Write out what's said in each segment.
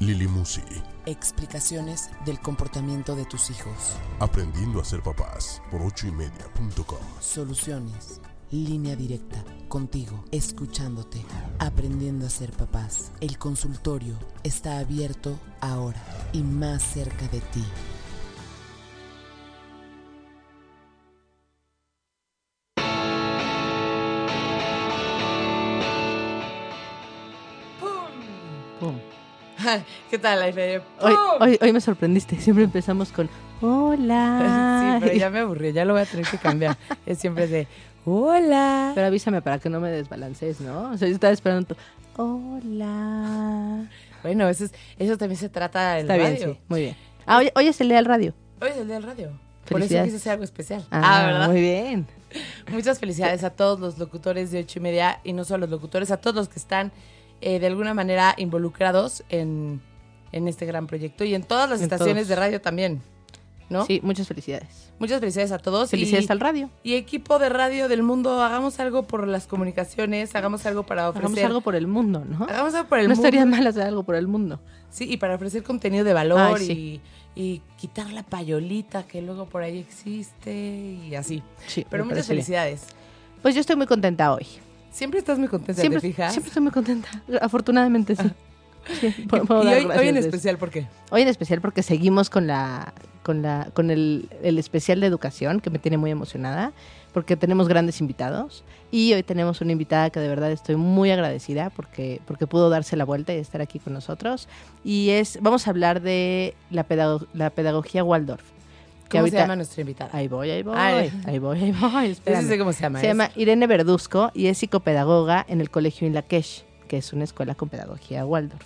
Lili Musi, explicaciones del comportamiento de tus hijos, aprendiendo a ser papás por ochoymedia.com. soluciones, línea directa, contigo, escuchándote, aprendiendo a ser papás. El consultorio está abierto ahora y más cerca de ti. ¿Qué tal, Aife? Hoy, hoy, hoy me sorprendiste. Siempre empezamos con hola. Sí, pero ya me aburrí, ya lo voy a tener que cambiar. Es siempre de hola. Pero avísame para que no me desbalancees, ¿no? O sea, yo estaba esperando tu hola. Bueno, eso, es- eso también se trata del Está bien, radio. sí. Muy bien. Ah, hoy, hoy es el día del radio. Hoy es el día del radio. Por eso quise hacer algo especial. Ah, ¿verdad? Muy bien. Muchas felicidades a todos los locutores de ocho y media y no solo los locutores, a todos los que están eh, de alguna manera involucrados en, en este gran proyecto y en todas las En estaciones todos. de radio también. ¿No? Sí, muchas felicidades. Muchas felicidades a todos. Felicidades y, al radio. y equipo de radio del mundo, hagamos algo por las comunicaciones, hagamos algo para ofrecer. Hagamos algo por el mundo, ¿no? hagamos algo por el no mundo. estaría mal hacer algo por el mundo. Sí, y para ofrecer contenido de valor Ay, sí. y, y quitar la payolita que luego por ahí existe y así. Sí, Pero muchas bien. felicidades. Pues yo estoy muy contenta hoy. Siempre estás muy contenta, Siempre, ¿te fijas? siempre estoy muy contenta. Afortunadamente sí. Sí, puedo- puedo y hoy, en especial, ¿por qué? Hoy en especial porque seguimos con la con la con el, el especial de educación que me tiene muy emocionada porque tenemos grandes invitados y hoy tenemos una invitada que de verdad estoy muy agradecida porque porque pudo darse la vuelta y estar aquí con nosotros y es vamos a hablar de la pedago- la pedagogía Waldorf. ¿Cómo se ahorita- llama nuestra invitada? Ahí voy, ahí voy, Ay. ahí voy, ahí voy. Sí sé cómo se llama. Se llama Irene Verduzco y es psicopedagoga en el Colegio Inlakesh, que es una escuela con pedagogía Waldorf.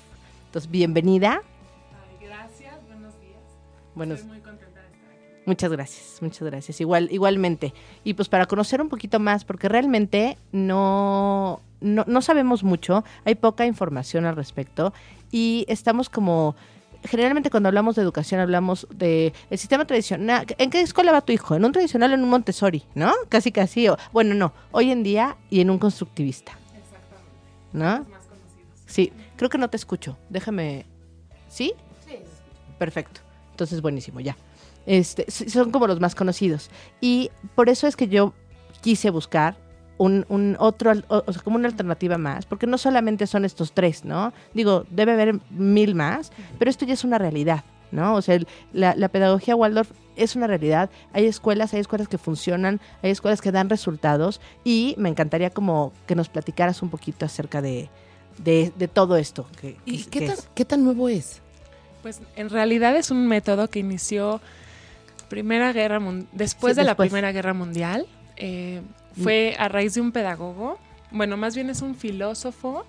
Entonces, bienvenida. Gracias, buenos días. Buenos, Estoy muy contenta de estar aquí. Muchas gracias, muchas gracias. Igual, igualmente. Y pues para conocer un poquito más, porque realmente no, no, no sabemos mucho, hay poca información al respecto y estamos como generalmente cuando hablamos de educación hablamos de el sistema tradicional. ¿En qué escuela va tu hijo? En un tradicional, o en un Montessori, ¿no? Casi casi. O, bueno, no. Hoy en día y en un constructivista, Exactamente. ¿no? Los más conocidos. Sí. Creo que no te escucho. Déjame. ¿Sí? Sí. Perfecto. Entonces, buenísimo, ya. Este, son como los más conocidos. Y por eso es que yo quise buscar un, un otro, al- o, o sea, como una alternativa más, porque no solamente son estos tres, ¿no? Digo, debe haber mil más, pero esto ya es una realidad, ¿no? O sea, el- la, la pedagogía Waldorf es una realidad. Hay escuelas, hay escuelas que funcionan, hay escuelas que dan resultados y me encantaría como que nos platicaras un poquito acerca de, de, de todo esto. que- ¿Y que- qué que tan, es. qué tan nuevo es? Pues en realidad es un método que inició Primera Guerra Mun- después Sí, de la. Primera Guerra Mundial. Eh, fue a raíz de un pedagogo, bueno, más bien es un filósofo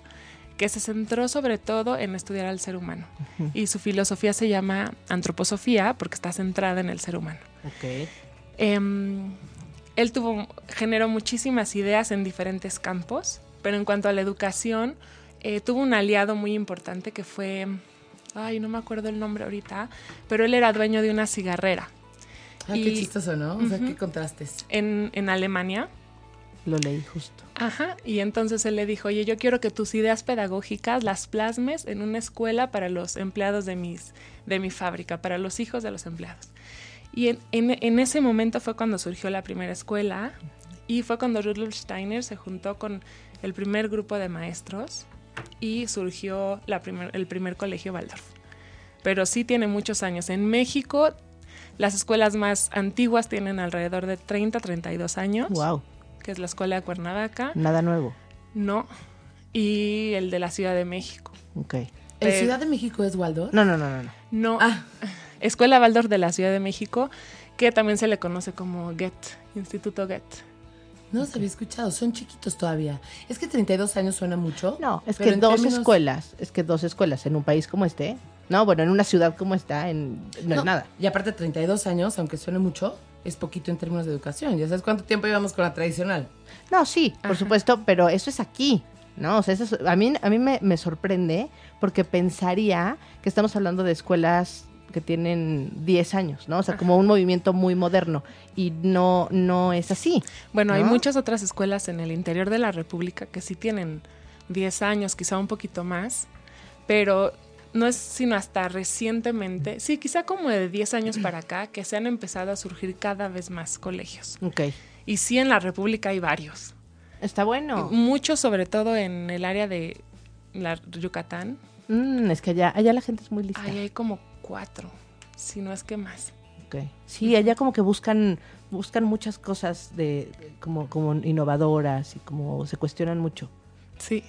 que se centró sobre todo en estudiar al ser humano. Y su filosofía se llama antroposofía porque está centrada en el ser humano. Ok. Em, él tuvo, generó muchísimas ideas en diferentes campos, pero en cuanto a la educación, eh, tuvo un aliado muy importante que fue, ay, no me acuerdo el nombre ahorita, pero él era dueño de una cigarrera Ah, qué chistoso, ¿no? O sea, qué contrastes. en, en Alemania. Lo leí justo. Ajá, y entonces él le dijo, oye, yo quiero que tus ideas pedagógicas las plasmes en una escuela para los empleados de, mis, de mi fábrica, para los hijos de los empleados. Y en, en- en ese momento fue cuando surgió la primera escuela y fue cuando Rudolf Steiner se juntó con el primer grupo de maestros y surgió la primer- el primer colegio Waldorf. Pero sí tiene muchos años. En México, las escuelas más antiguas tienen alrededor de 30, 32 años, Wow, que es la escuela de Cuernavaca. nada nuevo. No. Y el de la Ciudad de México. Ok. ¿En Eh, Ciudad de México es Waldo? No, no, no, no. no. No. Ah, Escuela Waldorf de la Ciudad de México, que también se le conoce como GET, Instituto GET. no los había escuchado, son chiquitos todavía. Es que 32 años suena mucho. No, es que en dos términos- escuelas, es que dos escuelas en un país como este, no, bueno, en una ciudad como esta, en, no, es nada. Y aparte 32 años, aunque suene mucho, es poquito en términos de educación. ¿Ya sabes cuánto tiempo llevamos con la tradicional? No, sí, por Ajá. supuesto, pero eso es aquí, ¿no? O sea, eso es- a mí, a mí me, me sorprende porque pensaría que estamos hablando de escuelas que tienen 10 años, ¿no? O sea, como un movimiento muy moderno y no, no es así. Bueno, hay muchas otras escuelas en el interior de la República que sí tienen 10 años, quizá un poquito más, pero no es sino hasta recientemente, sí, quizá como de 10 años para acá, que se han empezado a surgir cada vez más colegios. Ok. Y sí, en la República hay varios. Está bueno. Muchos, sobre todo en el área de la Yucatán. Mm, es que allá, allá la gente es muy lista. Ahí hay como cuatro, si no es que más. Ok. Sí, allá como que buscan buscan muchas cosas de como como innovadoras y como se cuestionan mucho. Sí.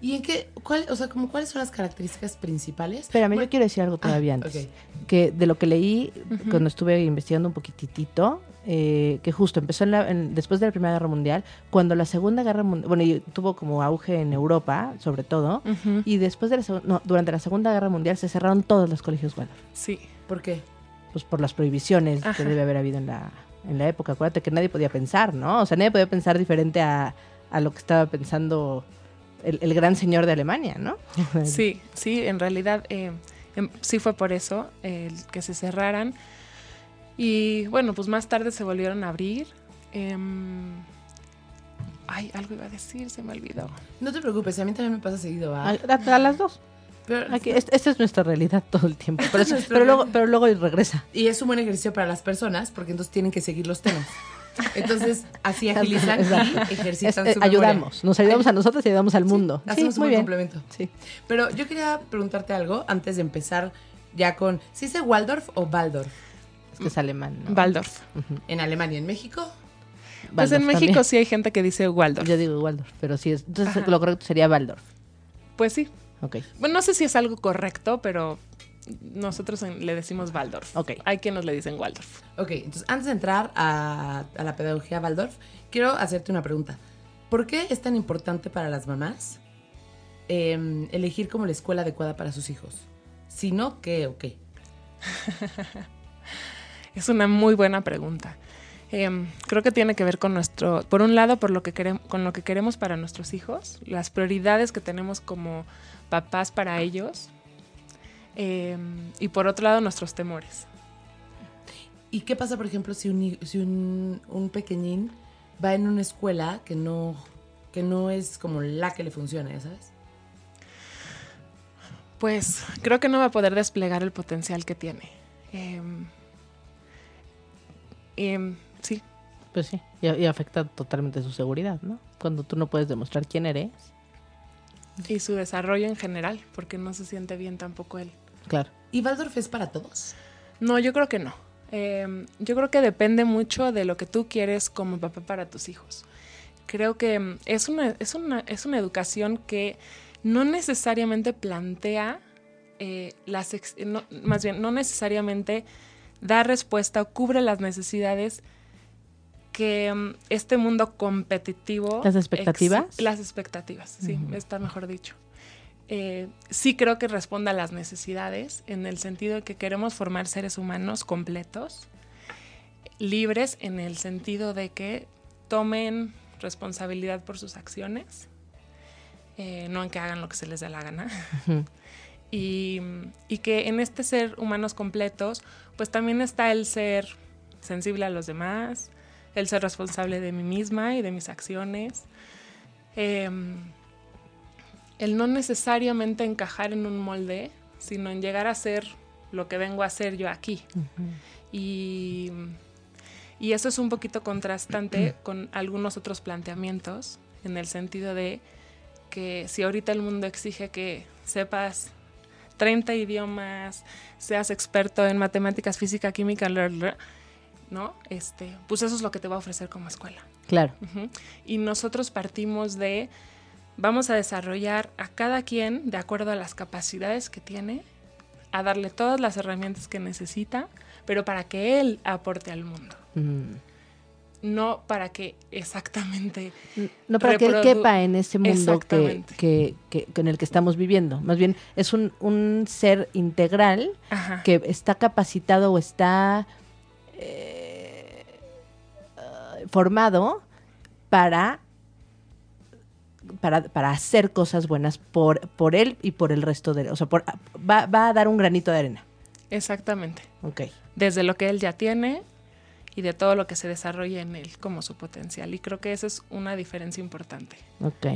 ¿Y en qué, cuál, o sea, como cuáles son las características principales? Espérame, Bueno, yo quiero decir algo todavía ah, antes. ok. Que de lo que leí cuando estuve investigando un poquitito, eh, que justo empezó en la- en- después de la Primera Guerra Mundial, cuando la Segunda Guerra Mundial, bueno, y tuvo como auge en Europa, sobre todo, y después de la no, durante la Segunda Guerra Mundial se cerraron todos los colegios Waldorf, Sí. ¿Por qué? pues por las prohibiciones que debe haber habido en la, en la época. Acuérdate que nadie podía pensar, ¿no? O sea, nadie podía pensar diferente a, a lo que estaba pensando el, el gran señor de Alemania, ¿no? Sí, sí, en realidad eh, em, sí fue por eso el que se cerraran. Y bueno, pues más tarde se volvieron a abrir. Em, ay, algo iba a decir, se me olvidó. No te preocupes, a mí también me pasa seguido. A, a- a las dos. Pero- Aquí, es- esta es nuestra realidad todo el tiempo. Pero, pero luego, pero luego regresa. Y es un buen ejercicio para las personas porque entonces tienen que seguir los temas. Entonces, así agilizan y ejercitan Es- eh, su memoria. ayudamos, nos ayudamos a nosotros y ayudamos al mundo. Sí, Hacemos un muy buen bien. complemento. Sí. Pero yo quería preguntarte algo antes de empezar ya con... ¿Se dice Waldorf o Waldorf? Es que es alemán. ¿no? Waldorf. En Alemania, en México. Pues Waldorf en México también. sí hay gente que dice Waldorf. Yo digo Waldorf, pero sí es. Entonces Ajá. lo correcto sería Waldorf. Pues sí. Ok. Bueno, no sé si es algo correcto, pero nosotros en- le decimos Waldorf. Ok. Hay quienes le dicen Waldorf. Ok, entonces antes de entrar a, a la pedagogía Waldorf, quiero hacerte una pregunta. ¿Por qué es tan importante para las mamás em, elegir como la escuela adecuada para sus hijos? Si no, ¿qué o qué? Es una muy buena pregunta. Em, creo que tiene que ver con nuestro, por un lado, por lo que queremos, con lo que queremos para nuestros hijos, las prioridades que tenemos como papás para ellos, em, y por otro lado, nuestros temores. ¿Y qué pasa, por ejemplo, si un, si un, un pequeñín va en una escuela que no, que no es como la que le funciona, sabes? Pues creo que no va a poder desplegar el potencial que tiene. Em, em, sí, Pues sí. Y, y afecta totalmente su seguridad, ¿no? Cuando tú no puedes demostrar quién eres. y su desarrollo en general, porque no se siente bien tampoco él. Claro. ¿Y Waldorf es para todos? No, yo creo que no. Eh, yo creo que depende mucho de lo que tú quieres como papá para tus hijos. Creo que mm, es una, es una, es una educación que no necesariamente plantea eh, las ex- no, más bien, no necesariamente da respuesta o cubre las necesidades que mm, este mundo competitivo... ¿Las expectativas? ex- las expectativas, sí, está mejor dicho. Eh, sí creo que responda a las necesidades en el sentido de que queremos formar seres humanos completos, libres en el sentido de que tomen responsabilidad por sus acciones, eh, no en que hagan lo que se les dé la gana. Y, y que en este ser humanos completos, pues también está el ser sensible a los demás, el ser responsable de mí misma y de mis acciones, em, el no necesariamente encajar en un molde, sino en llegar a ser lo que vengo a ser yo aquí. Y, y eso es un poquito contrastante con algunos otros planteamientos, en el sentido de que si ahorita el mundo exige que sepas 30 idiomas, seas experto en matemáticas, física, química, bla, bla, ¿no? Este, pues eso es lo que te va a ofrecer como escuela. Claro. Y nosotros partimos de, vamos a desarrollar a cada quien de acuerdo a las capacidades que tiene, a darle todas las herramientas que necesita, pero para que él aporte al mundo, Mm. no para que exactamente... No para que él quepa en ese mundo que, Exactamente. que, que- en el que estamos viviendo. Más bien, es un, un ser integral Ajá. que está capacitado o está eh, formado para, para, para hacer cosas buenas por, por él y por el resto de... O sea, por- va, va a dar un granito de arena. Exactamente. Ok. Desde lo que él ya tiene y de todo lo que se desarrolla en él como su potencial. Y creo que esa es una diferencia importante. Ok.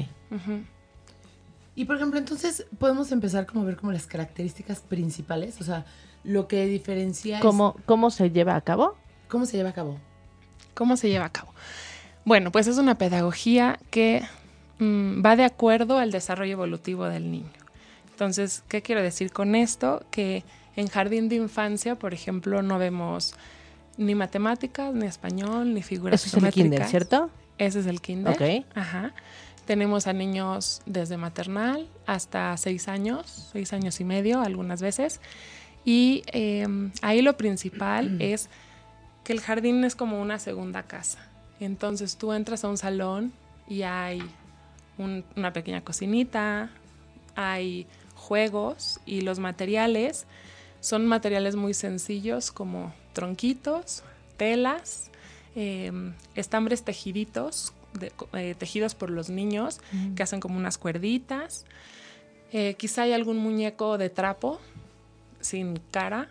Y por ejemplo, entonces podemos empezar como a ver como las características principales, o sea, lo que diferencia es- ¿Cómo, ¿Cómo se lleva a cabo? cómo se lleva a cabo. ¿Cómo se lleva a cabo? Bueno, pues es una pedagogía que mm, va de acuerdo al desarrollo evolutivo del niño. Entonces, ¿qué quiero decir con esto? Que en jardín de infancia, por ejemplo, no vemos ni matemáticas, ni español, ni figuras Eso es el kinder. ¿cierto? Ese es el kinder. Ok. Ajá. Tenemos a niños desde maternal hasta seis años, seis años y medio algunas veces. Y eh, ahí lo principal es que el jardín es como una segunda casa. Entonces tú entras a un salón y hay un- una pequeña cocinita, hay juegos y los materiales son materiales muy sencillos como tronquitos, telas, eh, estambres tejiditos, de- eh, tejidos por los niños que hacen como unas cuerditas. Eh, quizá hay algún muñeco de trapo sin cara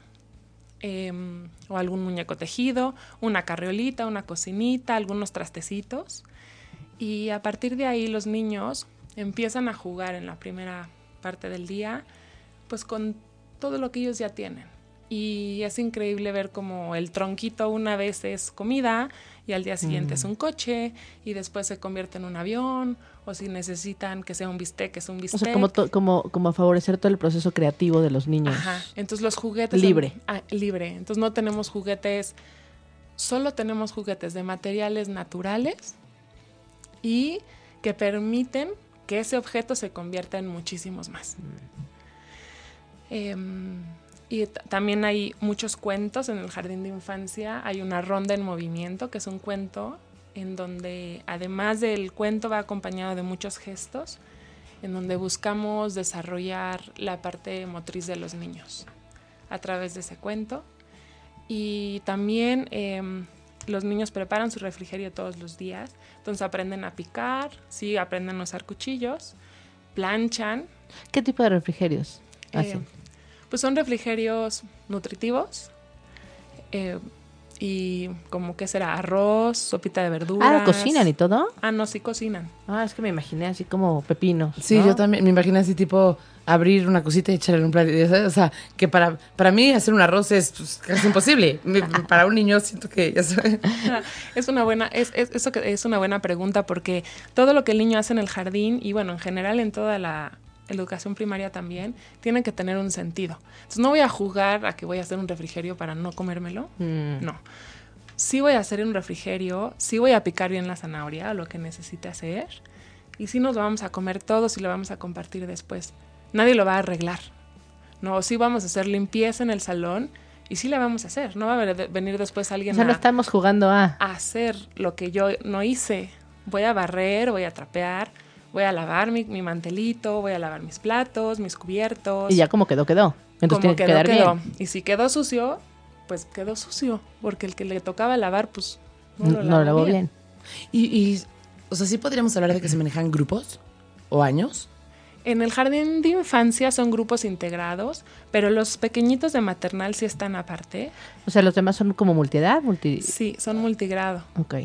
em, o algún muñeco tejido, una carriolita, una cocinita, algunos trastecitos. Y a partir de ahí los niños empiezan a jugar en la primera parte del día, pues con todo lo que ellos ya tienen. Y es increíble ver como el tronquito una vez es comida y al día siguiente es un coche y después se convierte en un avión o si necesitan que sea un bistec es un O bistec. sea, como, to- como, como favorecer todo el proceso creativo de los niños. Ajá. Entonces los juguetes. Libre. son- ah, libre. Entonces no tenemos juguetes. Solo tenemos juguetes de materiales naturales y que permiten que ese objeto se convierta en muchísimos más. Em, y también hay muchos cuentos en el jardín de infancia. Hay una ronda en movimiento, que es un cuento en donde además del cuento va acompañado de muchos gestos, en donde buscamos desarrollar la parte motriz de los niños a través de ese cuento. Y también em, los niños preparan su refrigerio todos los días, entonces aprenden a picar, sí, aprenden a usar cuchillos, planchan, ¿Qué tipo de refrigerios eh, hacen? pues son refrigerios nutritivos. eh, y como que será arroz, sopita de verduras. ah, cocinan y todo. Ah, no, sí cocinan. Ah, es que me imaginé así como pepinos. Sí, ¿no? yo también me imagino así tipo abrir una cosita y echarle un plato. O sea, que para, para mí hacer un arroz es pues, casi imposible. Para un niño siento que ya. Es una buena, es, es- eso que es una buena pregunta porque todo lo que el niño hace en el jardín y bueno, en general en toda la educación primaria también, tiene que tener un sentido. Entonces no voy a jugar a que voy a hacer un refrigerio para no comérmelo. Mm. No. Sí voy a hacer un refrigerio, sí voy a picar bien la zanahoria o lo que necesite hacer. Y sí nos lo vamos a comer todos y lo vamos a compartir después. Nadie lo va a arreglar. No, sí vamos a hacer limpieza en el salón y sí la vamos a hacer. No va a venir después O alguien sea, no a, estamos jugando a... a hacer lo que yo no hice. Voy a barrer, voy a trapear, voy a lavar mi, mi mantelito, voy a lavar mis platos, mis cubiertos. Y ya como quedó, quedó. Entonces Como tiene que quedó, quedar quedó. bien. Y si quedó sucio, pues quedó sucio. Porque el que le tocaba lavar, pues no No lo lavó bien. bien. Y, y, o sea, sí podríamos hablar de que se manejan grupos o años. En el jardín de infancia son grupos integrados, pero los pequeñitos de maternal sí están aparte. O sea, los demás son como multiedad, multi... Sí, son multigrado. Ok.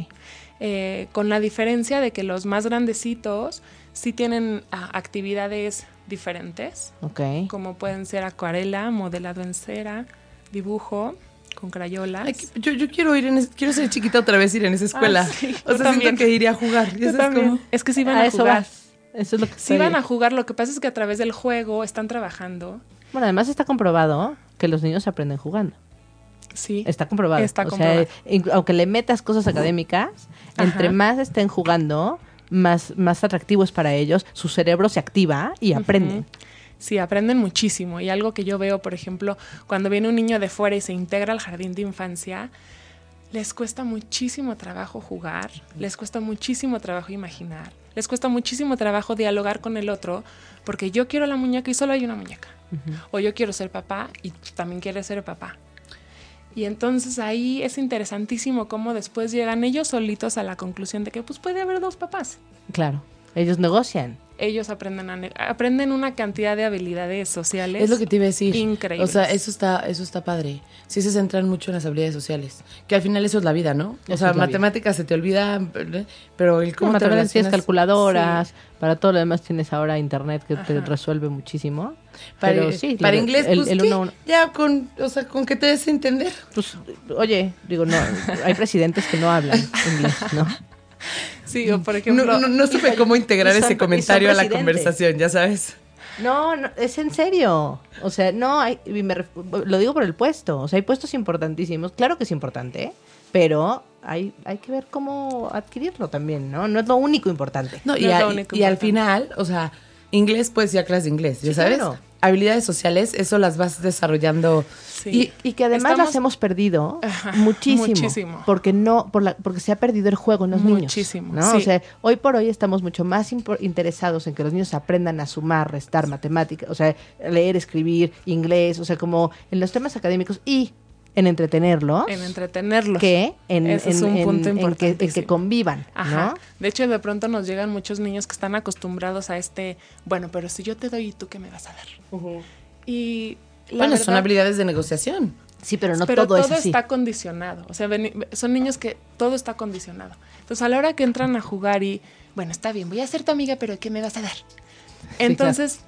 Eh, con la diferencia de que los más grandecitos sí tienen ah, actividades diferentes, Ok. como pueden ser acuarela, modelado en cera, dibujo con crayolas. Ay, yo, yo quiero ir en es- quiero ser chiquita otra vez ir en esa escuela. Ah, sí, o sea, también. siento que iría a jugar. ¿Y Yo eso es también. como- Es que sí van a a, eso jugar. vas. Eso es lo que Sí estoy- van a jugar, lo que pasa es que a través del juego están trabajando. Bueno, además está comprobado que los niños aprenden jugando. Sí. Está comprobado. Está o comprobado. sea, aunque le metas cosas académicas, Ajá. entre más estén jugando, más, más atractivo es para ellos. Su cerebro se activa y aprenden. Sí, aprenden muchísimo. Y algo que yo veo, por ejemplo, cuando viene un niño de fuera y se integra al jardín de infancia, les cuesta muchísimo trabajo jugar, les cuesta muchísimo trabajo imaginar, les cuesta muchísimo trabajo dialogar con el otro, porque yo quiero la muñeca y solo hay una muñeca. O yo quiero ser papá y también quiere ser papá. Y entonces ahí es interesantísimo cómo después llegan ellos solitos a la conclusión de que pues puede haber dos papás. Claro. Ellos negocian. Ellos aprenden aprenden una cantidad de habilidades sociales. Es lo que te iba a decir. Increíbles. O sea, eso está, eso está padre. Sí se centran mucho en las habilidades sociales. Que al final eso es la vida, ¿no? O Eso sea, matemáticas se te olvida, pero el cómo Como te tienes relacionas... calculadoras, para todo lo demás tienes ahora internet que te resuelve muchísimo. Para, Pero sí, para inglés, el- pues, el ¿qué? uno a uno. ya con, o sea, con que te des a entender. Pues, oye, digo, no, hay presidentes que no hablan inglés, ¿no? Sí, o por ejemplo... no, no, no supe cómo integrar son- ese comentario a la conversación, ya sabes. No, no, es en serio. O sea, no, hay, y me ref- lo digo por el puesto. O sea, hay puestos importantísimos. Claro que es importante, pero hay, hay que ver cómo adquirirlo también, ¿no? No es lo único importante. No, y, No es a- lo único y al final, o sea, inglés, pues ya clases de inglés, ya Sí, sabes. claro. Habilidades sociales, eso las vas desarrollando. Sí. Y, y que además Estamos- las hemos perdido muchísimo, muchísimo. Porque no, por la, porque se ha perdido el juego en los niños. Muchísimo, ¿no? O sea, hoy por hoy estamos mucho más interesados en que los niños aprendan a sumar, restar, matemáticas, o sea, leer, escribir, inglés, o sea, como en los temas académicos y en entretenerlos. en entretenerlos. que en, Ese es en- un en- punto en que, en que convivan, Ajá. ¿no? De hecho, de pronto nos llegan muchos niños que están acostumbrados a este, bueno, pero si yo te doy, ¿y tú qué me vas a dar? Y la bueno, verdad, son habilidades de negociación. Sí, pero no pero todo, todo, es así. está condicionado. O sea, veni- son niños que todo está condicionado. Entonces, a la hora que entran a jugar y, bueno, está bien, voy a ser tu amiga, pero ¿qué me vas a dar? Entonces,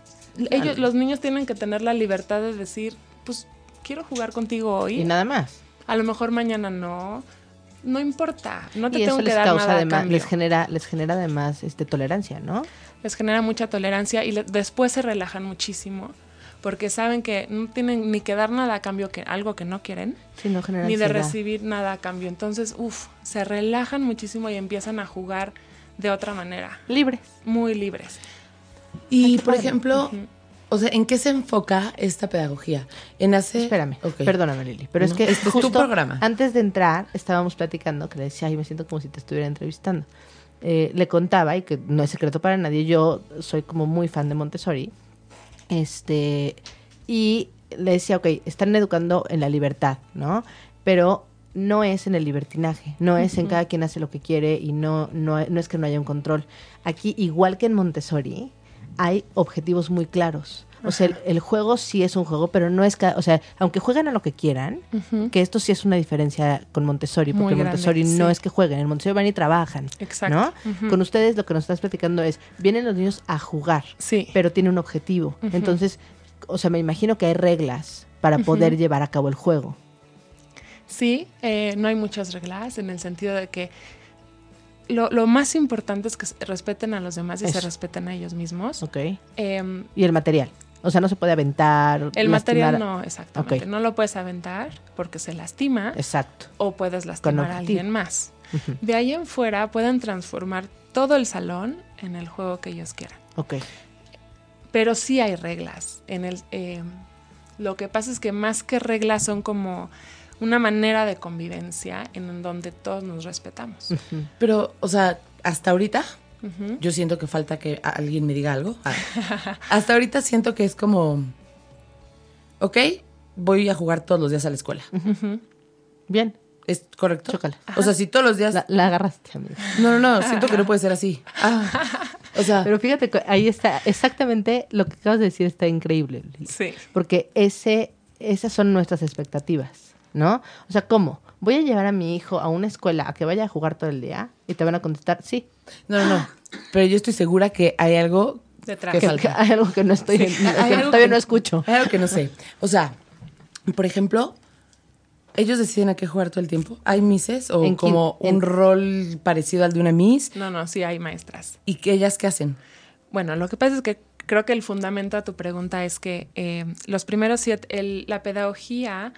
ellos, los niños tienen que tener la libertad de decir, pues, quiero jugar contigo hoy. Y nada más. A lo mejor mañana no. No importa. No te y tengo eso que les dar causa nada a cambio. les genera, les genera además este tolerancia, ¿no? les genera mucha tolerancia y le- después se relajan muchísimo porque saben que no tienen ni que dar nada a cambio que algo que no quieren Sí, no genera ni de recibir nada a cambio entonces uff se relajan muchísimo y empiezan a jugar de otra manera libres. muy libres Y, por padre. O sea, ¿en qué se enfoca esta pedagogía? En hacer... Espérame, Ok. perdóname Lili, pero es No, que este es tu justo programa. antes de entrar estábamos platicando que le decía, ay, me siento como si te estuviera entrevistando. Eh, le contaba, y que no es secreto para nadie, yo soy como muy fan de Montessori, este, y le decía, ok, están educando en la libertad, ¿no? Pero no es en el libertinaje, no es en cada quien hace lo que quiere y no, no, no es que no haya un control. Aquí, igual que en Montessori, hay objetivos muy claros. O sea, el, el juego sí es un juego, pero no es cada, o sea, aunque jueguen a lo que quieran, que esto sí es una diferencia con Montessori, Muy porque grande, Montessori no es que jueguen, en Montessori van y trabajan. Exacto. ¿no? Con ustedes lo que nos estás platicando es, vienen los niños a jugar, sí pero tiene un objetivo. Entonces, o sea, me imagino que hay reglas para poder llevar a cabo el juego. sí eh, no hay muchas reglas en el sentido de que lo, lo más importante es que se respeten a los demás y se respeten a ellos mismos ¿Ok? Em, Y el material. O sea, no se puede aventar. el lastimar material no exactamente Ok. no lo puedes aventar porque se lastima Exacto. o puedes lastimar a alguien más. De ahí en fuera pueden transformar todo el salón en el juego que ellos quieran. Ok. Pero sí hay reglas. En el, eh, lo que pasa es que más que reglas son como una manera de convivencia en donde todos nos respetamos. Pero, o sea, hasta ahorita, yo siento que falta que alguien me diga algo. Ah. Hasta ahorita siento que es como, ok, voy a jugar todos los días a la escuela. Bien. ¿Es correcto? Chócala. O sea, si todos los días... La, la agarraste, amiga. No, no, no, siento que no puede ser así. Ah, o sea, Pero fíjate, que ahí está, exactamente lo que acabas de decir está increíble. Sí. Porque ese, esas son nuestras expectativas, ¿no? O sea, ¿cómo? Voy a llevar a mi hijo a una escuela a que vaya a jugar todo el día y te van a contestar, sí. no, no, no. Pero yo estoy segura que hay algo Detrás. que hay algo que no estoy, Sí, que hay algo todavía que- no escucho. Hay algo que no sé. O sea, por ejemplo, ellos deciden a qué jugar todo el tiempo. ¿Hay mises o En como en- un rol parecido al de una miss? No, no, sí hay maestras. ¿Y que ellas qué hacen? Bueno, lo que pasa es que creo que el fundamento a tu pregunta es que eh, los primeros siete, el- la pedagogía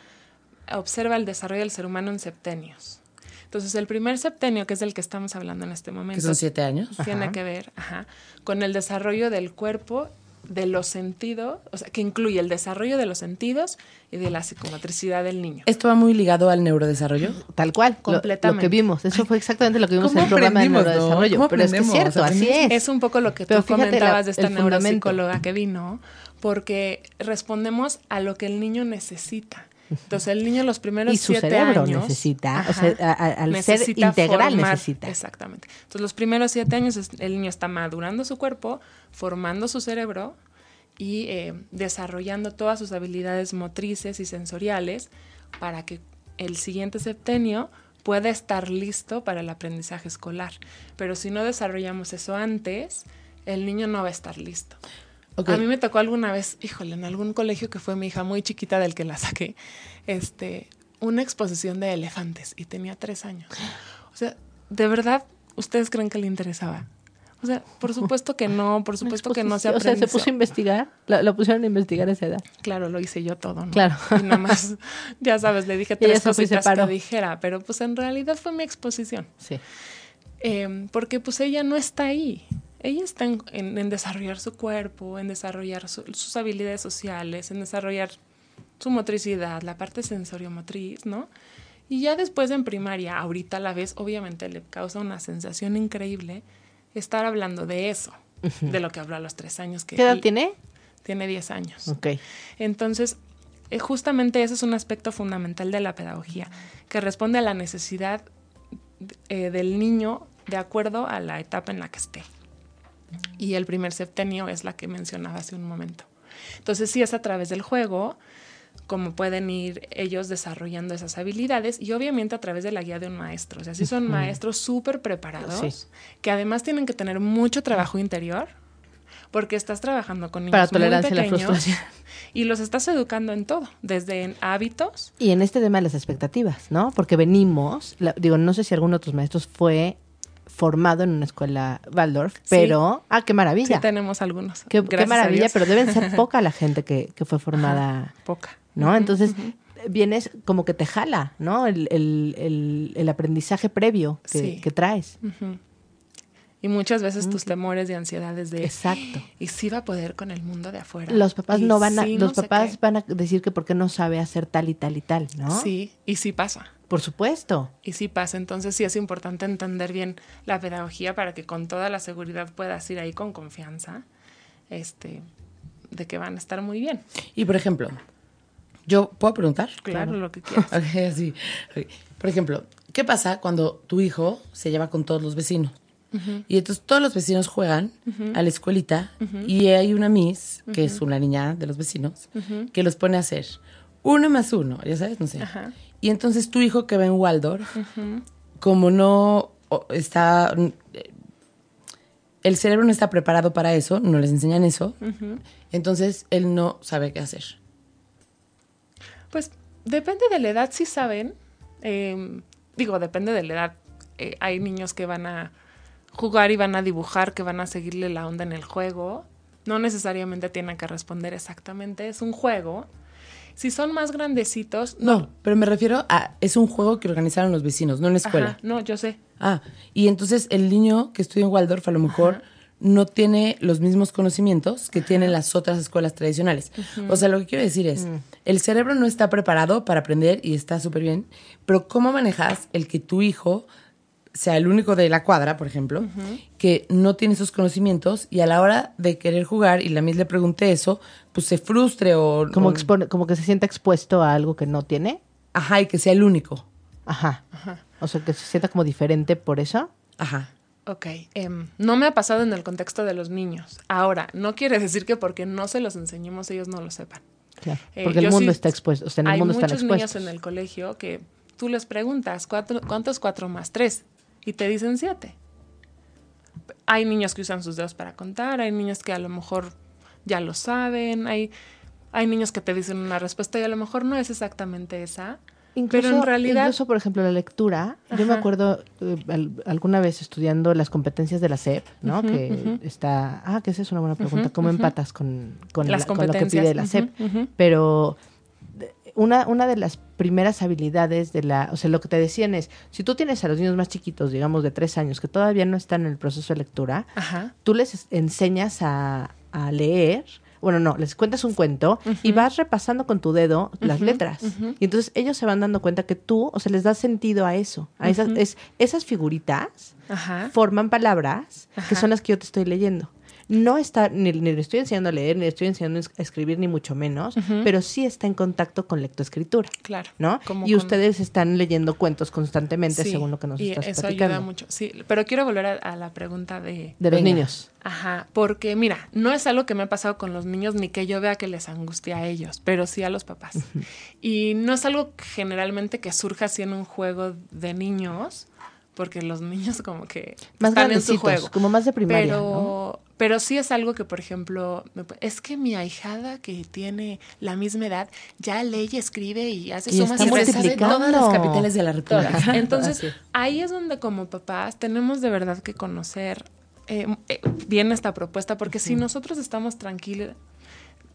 observa el desarrollo del ser humano en septenios. Entonces, el primer septenio, que es del que estamos hablando en este momento, Que son siete años. tiene Ajá. que ver ajá, con el desarrollo del cuerpo, de los sentidos, o sea, que incluye el desarrollo de los sentidos y de la psicomotricidad del niño. Esto va muy ligado al neurodesarrollo. Tal cual, lo- Lo, Completamente. que vimos. Eso fue exactamente lo que vimos en ¿Cómo el programa de no? neurodesarrollo. ¿Cómo Pero es que es cierto, así es. Es un poco lo que Pero tú fíjate la- comentabas de esta el fundamento. neuropsicóloga que vino, porque respondemos a lo que el niño necesita. Entonces el niño los primeros Y su siete cerebro años necesita, o sea, a- a- al ser integral formar- necesita. Exactamente. Entonces los primeros siete años es- el niño está madurando su cuerpo, formando su cerebro y eh, desarrollando todas sus habilidades motrices y sensoriales para que el siguiente septenio pueda estar listo para el aprendizaje escolar. Pero si no desarrollamos eso antes, el niño no va a estar listo. A mí me tocó alguna vez, híjole, en algún colegio que fue mi hija muy chiquita del que la saqué, este, una exposición de elefantes y tenía tres años. O sea, ¿de verdad ustedes creen que le interesaba? O sea, por supuesto que no, por supuesto que no se O sea, se puso a investigar, la, la pusieron a investigar a esa edad. Claro, lo hice yo todo, ¿no? Claro. Y nada más, ya sabes, le dije tres cositas que dijera, pero pues en realidad fue mi exposición. Sí. Eh, porque pues ella no está ahí. Ella está en, en- en desarrollar su cuerpo, en desarrollar su- sus habilidades sociales, en desarrollar su motricidad, la parte sensoriomotriz, ¿no? Y ya después en primaria, ahorita a la vez, obviamente le causa una sensación increíble estar hablando de eso, de lo que habló a los tres años. Que ¿Qué edad tiene? Tiene 10 años. Ok. Entonces, eh, justamente ese es un aspecto fundamental de la pedagogía, que responde a la necesidad eh, del niño de acuerdo a la etapa en la que esté. Y el primer septenio es la que mencionaba hace un momento. Entonces, sí es a través del juego como pueden ir ellos desarrollando esas habilidades y obviamente a través de la guía de un maestro. O sea, sí son maestros súper preparados, Sí. que además tienen que tener mucho trabajo interior, porque estás trabajando con niños Para muy tolerancia la pequeños frustración. y los estás educando en todo, desde en hábitos. Y en este tema de las expectativas, ¿no? Porque venimos, la- digo, no sé si alguno de tus maestros fue formado en una escuela Waldorf, pero, ah, qué maravilla. Sí tenemos algunos. Qué, maravilla, pero deben ser poca la gente que, que fue formada, poca. ¿no? Entonces, vienes como que te jala, ¿no? El, el- el- el aprendizaje previo que, Sí. que traes. Y muchas veces tus temores y ansiedades de Exacto. y sí va a poder con el mundo de afuera. Los papás Y no van a, sí, los no papás van a decir que por qué no sabe hacer tal y tal y tal, ¿no? Sí, y sí pasa. Por supuesto. Y sí pasa, entonces sí es importante entender bien la pedagogía para que con toda la seguridad puedas ir ahí con confianza, este, de que van a estar muy bien. Y por ejemplo, ¿yo puedo preguntar? Claro, lo que quieras. Ok, así. Ok. Por ejemplo, ¿qué pasa cuando tu hijo se lleva con todos los vecinos? Y entonces todos los vecinos juegan a la escuelita y hay una Miss, que es una niña de los vecinos, que los pone a hacer uno más uno, ya sabes, no sé. Ajá. Y entonces tu hijo que va en Waldorf, como no está... El cerebro no está preparado para eso, no les enseñan eso, entonces él no sabe qué hacer. Pues depende de la edad, si saben. Eh, digo, depende de la edad. Eh, hay niños que van a jugar y van a dibujar, que van a seguirle la onda en el juego. No necesariamente tienen que responder exactamente, es un juego. Si son más grandecitos, No, pero me refiero a, es un juego que organizaron los vecinos, no en la escuela. Ajá, no, yo sé. Ah, y entonces el niño que estudia en Waldorf a lo mejor no tiene los mismos conocimientos que tienen las otras escuelas tradicionales. O sea, lo que quiero decir es, el cerebro no está preparado para aprender y está súper bien, pero ¿cómo manejas el que tu hijo sea el único de la cuadra, por ejemplo, que no tiene esos conocimientos y a la hora de querer jugar y la misma le pregunté eso, pues se frustre o... Como, o- expone- como que se sienta expuesto a algo que no tiene. Ajá, y que sea el único. Ajá. O sea, que se sienta como diferente por eso. Ajá. Ok, em, no me ha pasado en el contexto de los niños. Ahora, no quiere decir que porque no se los enseñemos ellos no lo sepan. Claro. Eh, Porque el mundo sí- está expuesto. O sea, en el hay mundo están muchos niños en el colegio que tú les preguntas, ¿cuatro, ¿cuánto es cuatro más tres? Y te dicen siete. Hay niños que usan sus dedos para contar, hay niños que a lo mejor ya lo saben, hay, hay niños que te dicen una respuesta y a lo mejor no es exactamente esa. Incluso, pero en realidad... incluso, por ejemplo, la lectura. Yo me acuerdo eh, al- alguna vez estudiando las competencias de la SEP, ¿no? que está. Ah, que esa es una buena pregunta. ¿Cómo empatas con, con, Las la- con lo que pide la SEP? Pero una, una de las primeras habilidades de la. O sea, lo que te decían es: si tú tienes a los niños más chiquitos, digamos de tres años, que todavía no están en el proceso de lectura, Ajá. tú les es- enseñas a, a leer, bueno, no, les cuentas un cuento y vas repasando con tu dedo las letras. Y entonces ellos se van dando cuenta que tú, o sea, les das sentido a eso. A esas, es, esas figuritas Ajá. forman palabras que son las que yo te estoy leyendo. No está, ni, ni le estoy enseñando a leer, ni le estoy enseñando a escribir, ni mucho menos, pero sí está en contacto con lectoescritura. Claro. ¿No? Como y con- ustedes están leyendo cuentos constantemente, Sí, según lo que nos y estás eso platicando. ayuda mucho. Sí, pero quiero volver a, a la pregunta de... De los Venga. niños. Ajá, porque mira, no es algo que me ha pasado con los niños ni que yo vea que les angustia a ellos, pero sí a los papás. Y no es algo generalmente que surja así en un juego de niños, porque los niños como que Más están en su juego. como más de primaria, pero, ¿no? Pero sí es algo que, por ejemplo, es que mi ahijada que tiene la misma edad ya lee y escribe y hace Y sumas y todas las capitales de la República. Entonces, Así. ahí es donde como papás tenemos de verdad que conocer eh, eh, bien esta propuesta, porque si nosotros estamos tranquilos,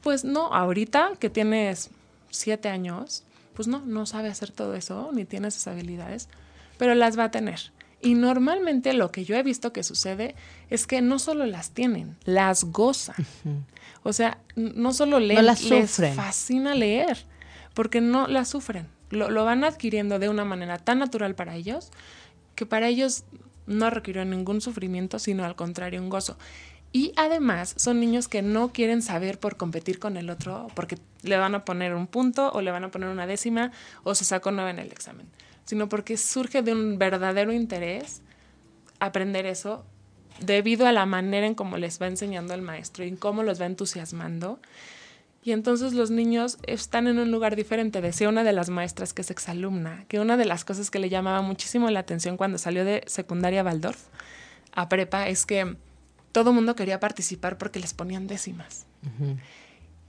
pues no, ahorita que tienes siete años, pues no, no sabe hacer todo eso, ni tiene esas habilidades, pero las va a tener. Y normalmente lo que yo he visto que sucede es que no solo las tienen, las gozan. O sea, no solo leen, las les fascina leer, porque no las sufren. Lo, lo van adquiriendo de una manera tan natural para ellos que para ellos no requirió ningún sufrimiento, sino al contrario, un gozo. Y además son niños que no quieren saber por competir con el otro, porque le van a poner un punto o le van a poner una décima o se sacó nueve en el examen, sino porque surge de un verdadero interés aprender eso debido a la manera en cómo les va enseñando el maestro y en cómo los va entusiasmando. Y entonces los niños están en un lugar diferente. Decía una de las maestras que es exalumna, que una de las cosas que le llamaba muchísimo la atención cuando salió de secundaria Waldorf a prepa es que todo mundo quería participar porque les ponían décimas.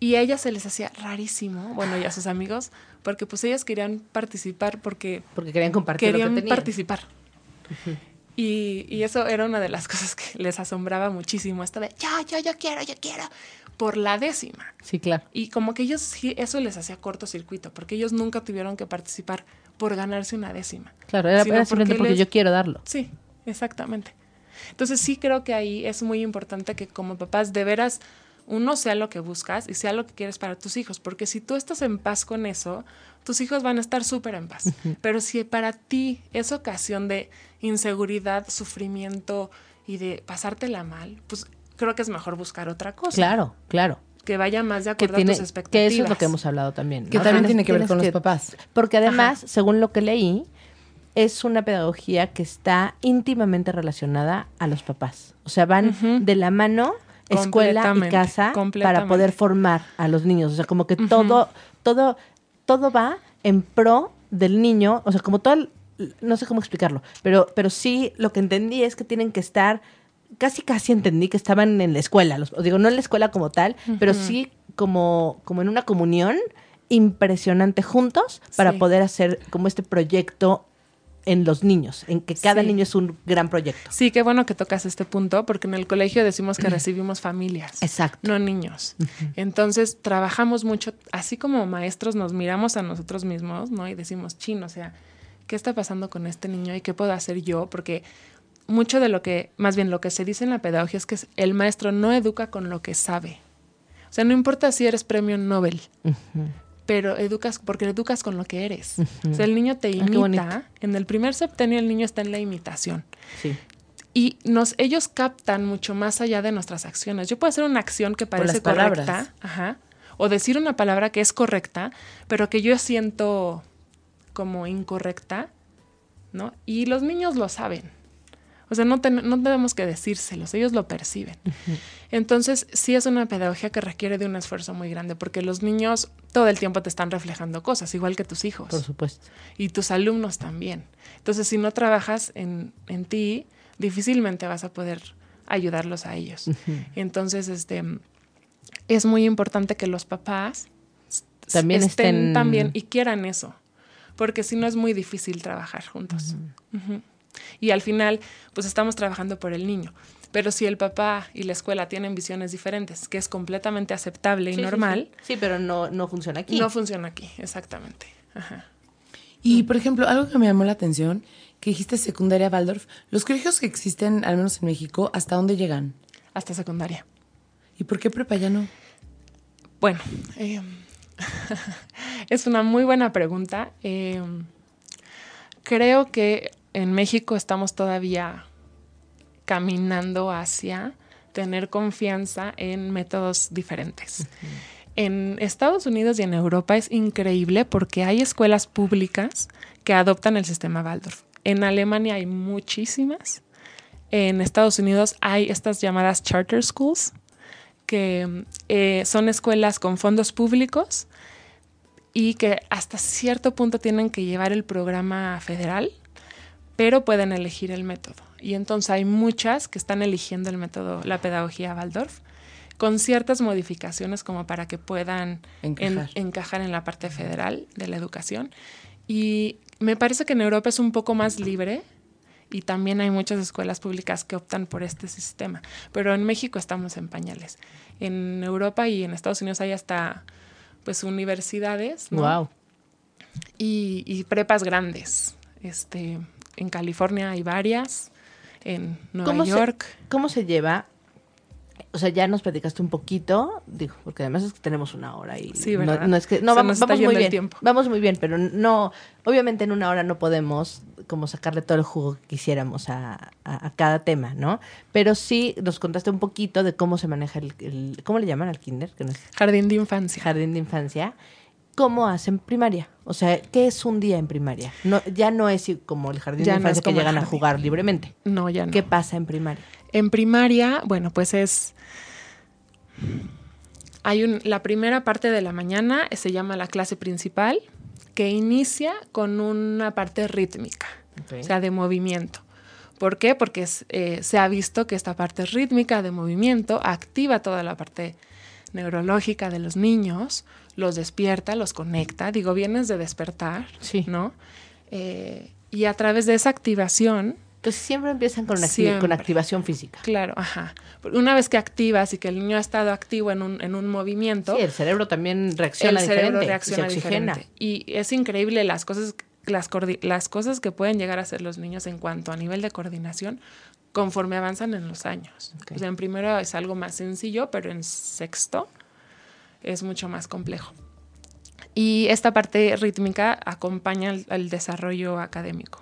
Y a ellas se les hacía rarísimo, bueno, y a sus amigos, porque pues ellas querían participar porque Porque querían compartir lo querían que tenían. participar. Y, y eso era una de las cosas que les asombraba muchísimo, esto de yo, yo, yo quiero, yo quiero, por la décima. Sí, claro. Y como que ellos sí, eso les hacía cortocircuito, porque ellos nunca tuvieron que participar por ganarse una décima. Claro, era, era simplemente porque les- yo quiero darlo. Sí, exactamente. Entonces sí creo que ahí es muy importante que como papás de veras uno sea lo que buscas y sea lo que quieres para tus hijos, porque si tú estás en paz con eso, tus hijos van a estar súper en paz. Pero si para ti es ocasión de inseguridad, sufrimiento y de pasártela mal, pues creo que es mejor buscar otra cosa. Claro, claro. Que vaya más de Que, acuerdo tiene, a tus expectativas. que eso es lo que hemos hablado también. Que también tiene que ver con los papás. Porque además, según lo que leí, es una pedagogía que está íntimamente relacionada a los papás. O sea, van de la mano escuela y casa para poder formar a los niños. O sea, como que todo, todo, todo va en pro del niño. O sea, como todo, el- no sé cómo explicarlo, pero, pero sí lo que entendí es que tienen que estar, casi casi entendí que estaban en la escuela. Los, digo, no en la escuela como tal, pero sí como, como en una comunión impresionante juntos para Sí. poder hacer como este proyecto en los niños, en que cada Sí. niño es un gran proyecto. Sí, qué bueno que tocas este punto, porque en el colegio decimos que recibimos familias. Exacto. no niños. Entonces, trabajamos mucho, así como maestros nos miramos a nosotros mismos, ¿no? Y decimos, chin, o sea, ¿qué está pasando con este niño y qué puedo hacer yo? Porque mucho de lo que, más bien lo que se dice en la pedagogía es que el maestro no educa con lo que sabe. O sea, no importa si eres premio Nobel, pero educas, porque educas con lo que eres. O sea, el niño te Ah, imita. En el primer septenio el niño está en la imitación Sí. y nos ellos captan mucho más allá de nuestras acciones. Yo puedo hacer una acción que parece correcta, ajá, o decir una palabra que es correcta, pero que yo siento como incorrecta, ¿no? Y los niños lo saben. O sea, no, no tenemos que decírselos, ellos lo perciben. Entonces, sí es una pedagogía que requiere de un esfuerzo muy grande, porque los niños todo el tiempo te están reflejando cosas, igual que tus hijos Por supuesto. y tus alumnos también. Entonces, si no trabajas en, en ti, difícilmente vas a poder ayudarlos a ellos. Entonces, este es muy importante que los papás También estén estén- también y quieran eso, porque si no es muy difícil trabajar juntos. Y al final, pues estamos trabajando por el niño. Pero si el papá y la escuela tienen visiones diferentes, que es completamente aceptable y Sí, sí, normal, Sí, pero no, no funciona aquí. no funciona aquí, exactamente. Ajá. Y, por ejemplo, algo que me llamó la atención, que dijiste secundaria Waldorf, los colegios que existen, al menos en México, ¿hasta dónde llegan? Hasta secundaria. ¿Y por qué prepa ya no? Bueno, eh, es una muy buena pregunta. Eh, creo que en México estamos todavía caminando hacia tener confianza en métodos diferentes. En Estados Unidos y en Europa es increíble porque hay escuelas públicas que adoptan el sistema Waldorf. En Alemania hay muchísimas. En Estados Unidos hay estas llamadas charter schools, que eh, son escuelas con fondos públicos y que hasta cierto punto tienen que llevar el programa federal, pero pueden elegir el método. Y entonces hay muchas que están eligiendo el método, la pedagogía Waldorf, con ciertas modificaciones como para que puedan Encajar. encajar en la parte federal de la educación. Y me parece que en Europa es un poco más libre y también hay muchas escuelas públicas que optan por este sistema. Pero en México estamos en pañales. En Europa y en Estados Unidos hay hasta pues universidades ¿no? Wow. y, y prepas grandes. Este, en California hay varias, en Nueva ¿Cómo se- York. ¿Cómo se lleva? O sea, ya nos platicaste un poquito, digo, porque además es que tenemos una hora y Sí, no, no es que no Se vamos, muy bien, tiempo. vamos muy bien, pero no, obviamente en una hora no podemos como sacarle todo el jugo que quisiéramos a, a- a cada tema, ¿no? Pero sí nos contaste un poquito de cómo se maneja el, el- ¿cómo le llaman al kinder? Que no es Jardín de infancia. jardín de infancia. ¿Cómo hacen primaria? O sea, ¿qué es un día en primaria? No, ya no es como el jardín Ya de no infancia que llegan a jugar libremente. No, ya no. ¿Qué pasa en primaria? En primaria, bueno, pues es. Hay un, la primera parte de la mañana se llama la clase principal, que inicia con una parte rítmica, o sea, de movimiento. ¿Por qué? Porque es, eh, se ha visto que esta parte rítmica de movimiento activa toda la parte neurológica de los niños, los despierta, los conecta. Digo, vienes de despertar, Sí. ¿no? Eh, y a través de esa activación, Entonces siempre empiezan con, acti- Siempre. con activación física. Claro, ajá. Una vez que activas y que el niño ha estado activo en un, en un movimiento, Sí, el cerebro también reacciona el cerebro diferente. reacciona se oxigena. diferente. Y es increíble las cosas, las, cosas que pueden llegar a hacer los niños en cuanto a nivel de coordinación conforme avanzan en los años. O sea, en primero es algo más sencillo, pero en sexto es mucho más complejo. Y esta parte rítmica acompaña al, al desarrollo académico.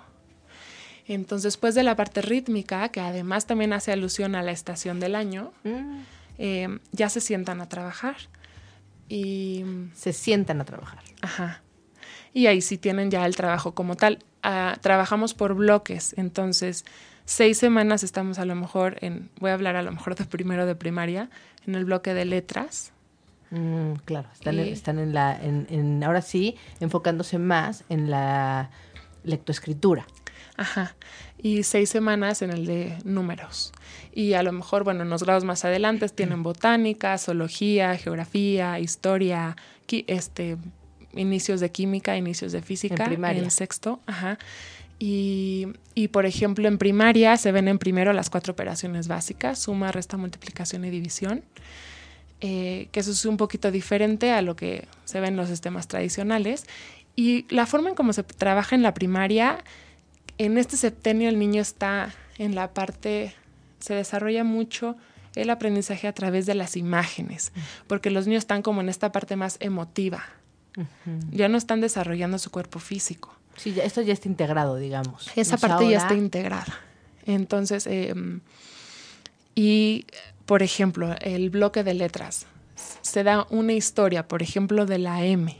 Entonces, después de la parte rítmica, que además también hace alusión a la estación del año, Mm, eh, ya se sientan a trabajar. Y, se sientan a trabajar. ajá. Y ahí sí tienen ya el trabajo como tal. Ah, trabajamos por bloques, entonces seis semanas estamos a lo mejor en, voy a hablar a lo mejor de primero de primaria, en el bloque de letras. Mm, claro, están, en, están en la, en, en- ahora sí, enfocándose más en la lectoescritura. Ajá. Y seis semanas en el de números. Y a lo mejor, bueno, en los grados más adelante tienen botánica, zoología, geografía, historia, este, inicios de química, inicios de física. En primaria. sexto. Ajá. Y, y, por ejemplo, en primaria se ven en primero las cuatro operaciones básicas, suma, resta, multiplicación y división. eh, que eso es un poquito diferente a lo que se ve en los sistemas tradicionales. Y la forma en cómo se trabaja en la primaria en este septenio el niño está en la parte, se desarrolla mucho el aprendizaje a través de las imágenes, porque los niños están como en esta parte más emotiva, ya no están desarrollando su cuerpo físico. Sí, ya, esto ya está integrado, digamos. Esa parte ya está integrada. Entonces, eh, y por ejemplo, el bloque de letras, se da una historia, por ejemplo, de la M,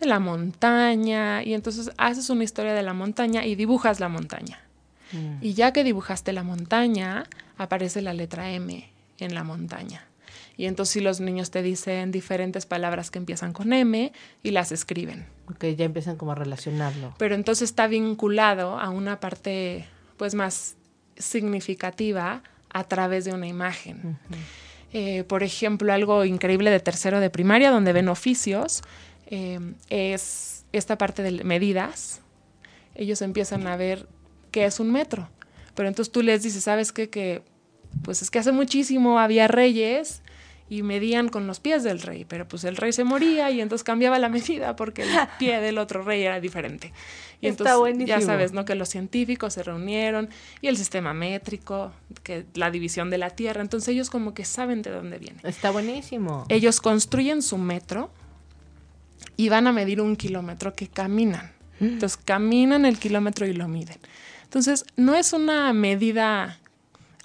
de la montaña, y entonces haces una historia de la montaña y dibujas la montaña. Mm. Y ya que dibujaste la montaña, aparece la letra M en la montaña. Y entonces si los niños te dicen diferentes palabras que empiezan con M y las escriben. Ok, ya empiezan como a relacionarlo. Pero entonces está vinculado a una parte pues más significativa a través de una imagen. Eh, por ejemplo, algo increíble de tercero de primaria, donde ven oficios, eh, es esta parte de medidas. Ellos empiezan a ver qué es un metro. Pero entonces tú les dices, ¿sabes qué? Que pues es que hace muchísimo había reyes y medían con los pies del rey, pero pues el rey se moría y entonces cambiaba la medida porque el pie del otro rey era diferente. Y Está entonces buenísimo. ya sabes, ¿no? Que los científicos se reunieron y el sistema métrico, que la división de la tierra, entonces ellos como que saben de dónde viene. Está buenísimo. Ellos construyen su metro y van a medir un kilómetro que caminan. Entonces caminan el kilómetro y lo miden. Entonces no es una medida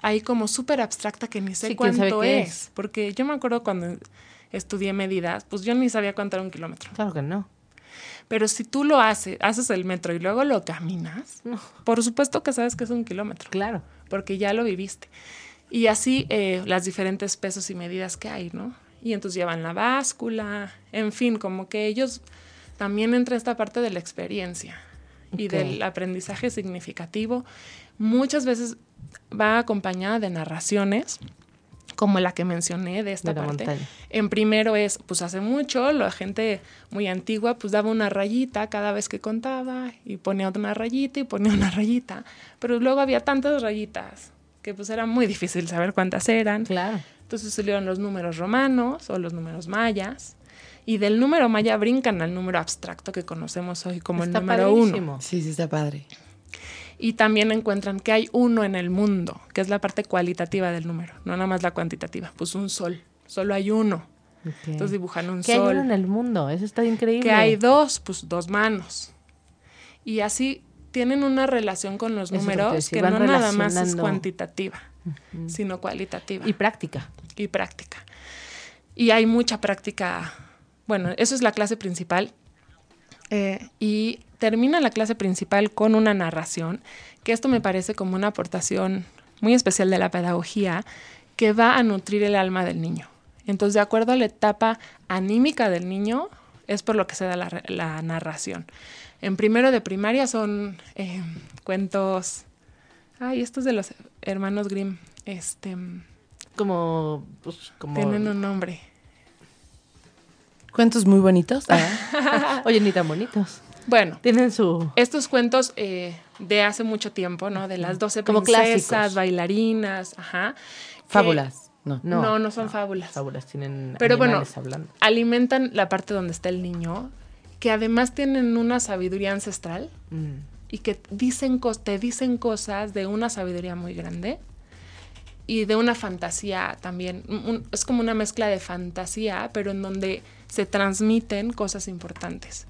ahí como súper abstracta que ni sé Sí, cuánto es. es. Porque yo me acuerdo cuando estudié medidas, pues yo ni sabía cuánto era un kilómetro. Claro que no. Pero si tú lo haces, haces el metro y luego lo caminas, por supuesto que sabes que es un kilómetro, Claro. porque ya lo viviste. Y así eh, las diferentes pesos y medidas que hay, ¿no? Y entonces llevan la báscula, en fin, como que ellos también entra esta parte de la experiencia y del aprendizaje significativo. Muchas veces va acompañada de narraciones, como la que mencioné de esta De parte. montaña. En primero es, pues hace mucho, la gente muy antigua, pues daba una rayita cada vez que contaba y ponía una rayita y ponía una rayita. Pero luego había tantas rayitas que pues era muy difícil saber cuántas eran. Claro. Entonces salieron los números romanos o los números mayas. Y del número maya brincan al número abstracto que conocemos hoy como Está el número uno. Sí, sí, está padre. Y también encuentran que hay uno en el mundo, que es la parte cualitativa del número, no nada más la cuantitativa. Pues un sol, solo hay uno. Entonces dibujan un ¿Qué hay sol. uno en el mundo? Eso está increíble. Que hay dos, pues dos manos. Y así tienen una relación con los que números que no nada más es sino cualitativa Y práctica. y práctica. Y hay mucha práctica. Bueno, eso es la clase principal. Eh, y termina la clase principal con una narración, que esto me parece como una aportación muy especial de la pedagogía, que va a nutrir el alma del niño. Entonces, de acuerdo a la etapa anímica del niño, es por lo que se da la, re- la narración. En primero de primaria son eh, cuentos. Ay, estos de los hermanos Grimm. Este. Como, pues, como... Tienen un nombre. Cuentos muy bonitos. Oye, ni tan bonitos. Bueno, Tienen su... estos cuentos eh, de hace mucho tiempo, ¿no? De las 12 Como princesas, clásicos. bailarinas, ajá. que Fábulas. No. No, no, son fábulas. Fábulas tienen Pero bueno, hablando. alimentan la parte donde está el niño, que además tienen una sabiduría ancestral Mm. Y que dicen te dicen cosas de una sabiduría muy grande y de una fantasía también. Es como una mezcla de fantasía, pero en donde se transmiten cosas importantes.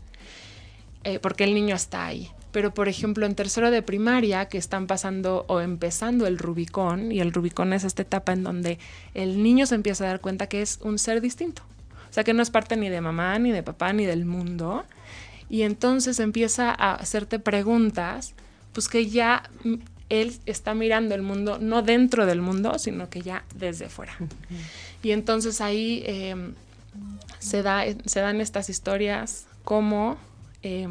Eh, porque el niño está ahí. Pero, por ejemplo, en tercero de primaria, que están pasando o empezando el Rubicón, y el Rubicón es esta etapa en donde el niño se empieza a dar cuenta que es un ser distinto. O sea, que no es parte ni de mamá, ni de papá, ni del mundo. Y entonces empieza a hacerte preguntas, pues que ya él está mirando el mundo, no dentro del mundo, sino que ya desde fuera. Y entonces ahí eh, se, da, se dan estas historias como eh,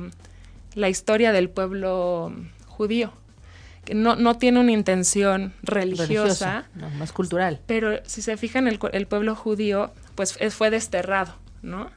la historia del pueblo judío, que no, no tiene una intención religiosa, no, más cultural. pero si se fijan, el, el pueblo judío pues es- fue desterrado, ¿no?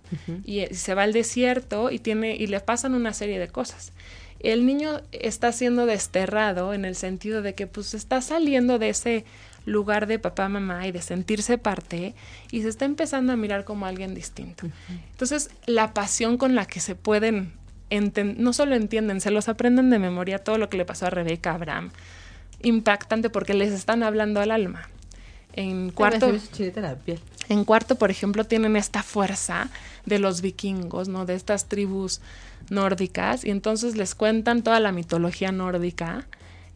y, eh, se va al desierto y, tiene, y le pasan una serie de cosas. El niño está siendo desterrado en el sentido de que pues está saliendo de ese lugar de papá, mamá y de sentirse parte y se está empezando a mirar como alguien distinto. Entonces, la pasión con la que se pueden, enten- no solo entienden, se los aprenden de memoria todo lo que le pasó a Rebeca, Abraham, impactante porque les están hablando al alma. En cuarto, la piel. En cuarto, por ejemplo, tienen esta fuerza de los vikingos, ¿no? De estas tribus nórdicas, y entonces les cuentan toda la mitología nórdica,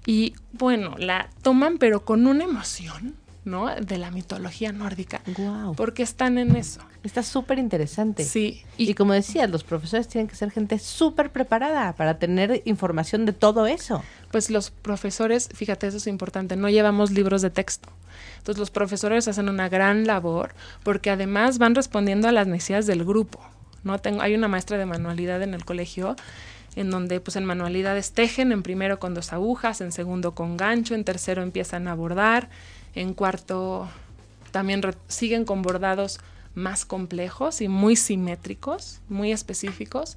y bueno, la toman pero con una emoción, ¿no? De la mitología nórdica, Wow. porque están en eso. Está súper interesante. Sí, Y, como decías, los profesores tienen que ser gente súper preparada para tener información de todo eso. pues los profesores, fíjate, eso es importante, no llevamos libros de texto. Entonces los profesores hacen una gran labor porque además van respondiendo a las necesidades del grupo. ¿no? Tengo, hay una maestra de manualidad en el colegio en donde pues en manualidades tejen en primero con dos agujas, en segundo con gancho, en tercero empiezan a bordar, en cuarto también siguen con bordados más complejos y muy simétricos, muy específicos.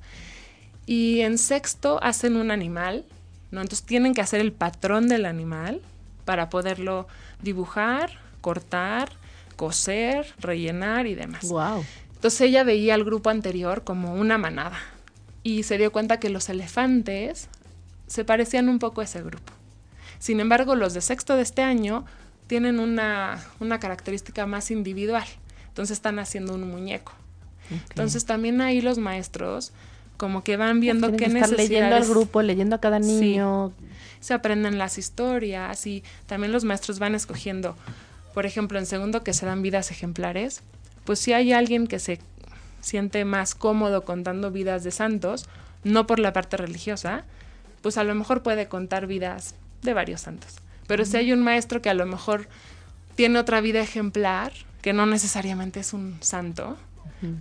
Y en sexto hacen un animal, ¿no? Entonces tienen que hacer el patrón del animal para poderlo dibujar, cortar, coser, rellenar y demás. Wow. Entonces ella veía al grupo anterior como una manada y se dio cuenta que los elefantes se parecían un poco a ese grupo. Sin embargo, los de sexto de este año tienen una, una característica más individual. Entonces están haciendo un muñeco. Entonces también ahí los maestros como que van viendo qué estar leyendo al grupo, leyendo a cada Sí. niño. se aprenden las historias y también los maestros van escogiendo, por ejemplo, en segundo que se dan vidas ejemplares, pues si hay alguien que se siente más cómodo contando vidas de santos, no por la parte religiosa, pues a lo mejor puede contar vidas de varios santos. Pero si hay un maestro que a lo mejor tiene otra vida ejemplar, que no necesariamente es un santo,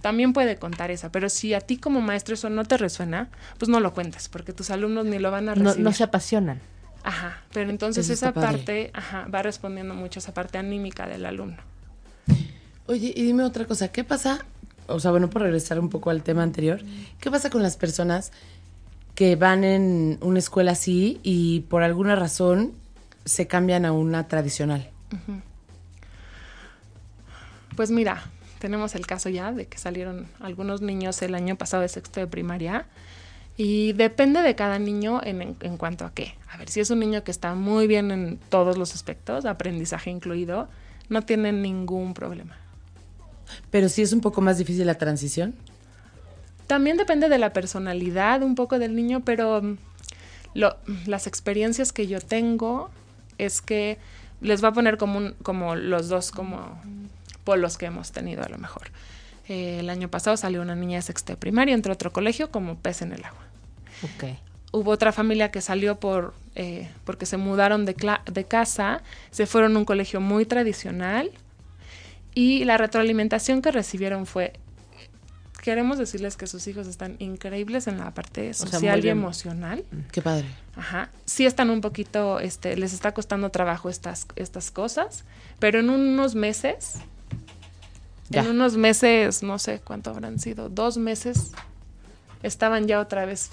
también puede contar esa. Pero si a ti como maestro eso no te resuena, pues no lo cuentes, porque tus alumnos ni lo van a recibir. no se apasionan. Ajá, pero entonces Eso esa padre. parte ajá, va respondiendo mucho a esa parte anímica del alumno. Oye, y dime otra cosa, ¿qué pasa? O sea, bueno, por regresar un poco al tema anterior, ¿qué pasa con las personas que van en una escuela así y por alguna razón se cambian a una tradicional? Pues mira, tenemos el caso ya de que salieron algunos niños el año pasado de sexto de primaria y depende de cada niño en, en- en cuanto a qué. A ver, si es un niño que está muy bien en todos los aspectos, aprendizaje incluido, no tiene ningún problema. Pero sí es un poco más difícil la transición. También depende de la personalidad un poco del niño, pero lo- las experiencias que yo tengo es que les va a poner como, un- como los dos como polos que hemos tenido a lo mejor. Eh, el año pasado salió una niña de sexta de primaria, entró a otro colegio como pez en el agua. Hubo otra familia que salió por eh, porque se mudaron de casa, se fueron a un colegio muy tradicional y la retroalimentación que recibieron fue queremos decirles que sus hijos están increíbles en la parte social y emocional. Qué padre. Ajá. Sí están un poquito, este, les está costando trabajo estas, estas cosas, pero en unos meses, Ya. en unos meses, no sé cuánto habrán sido, dos meses, estaban ya otra vez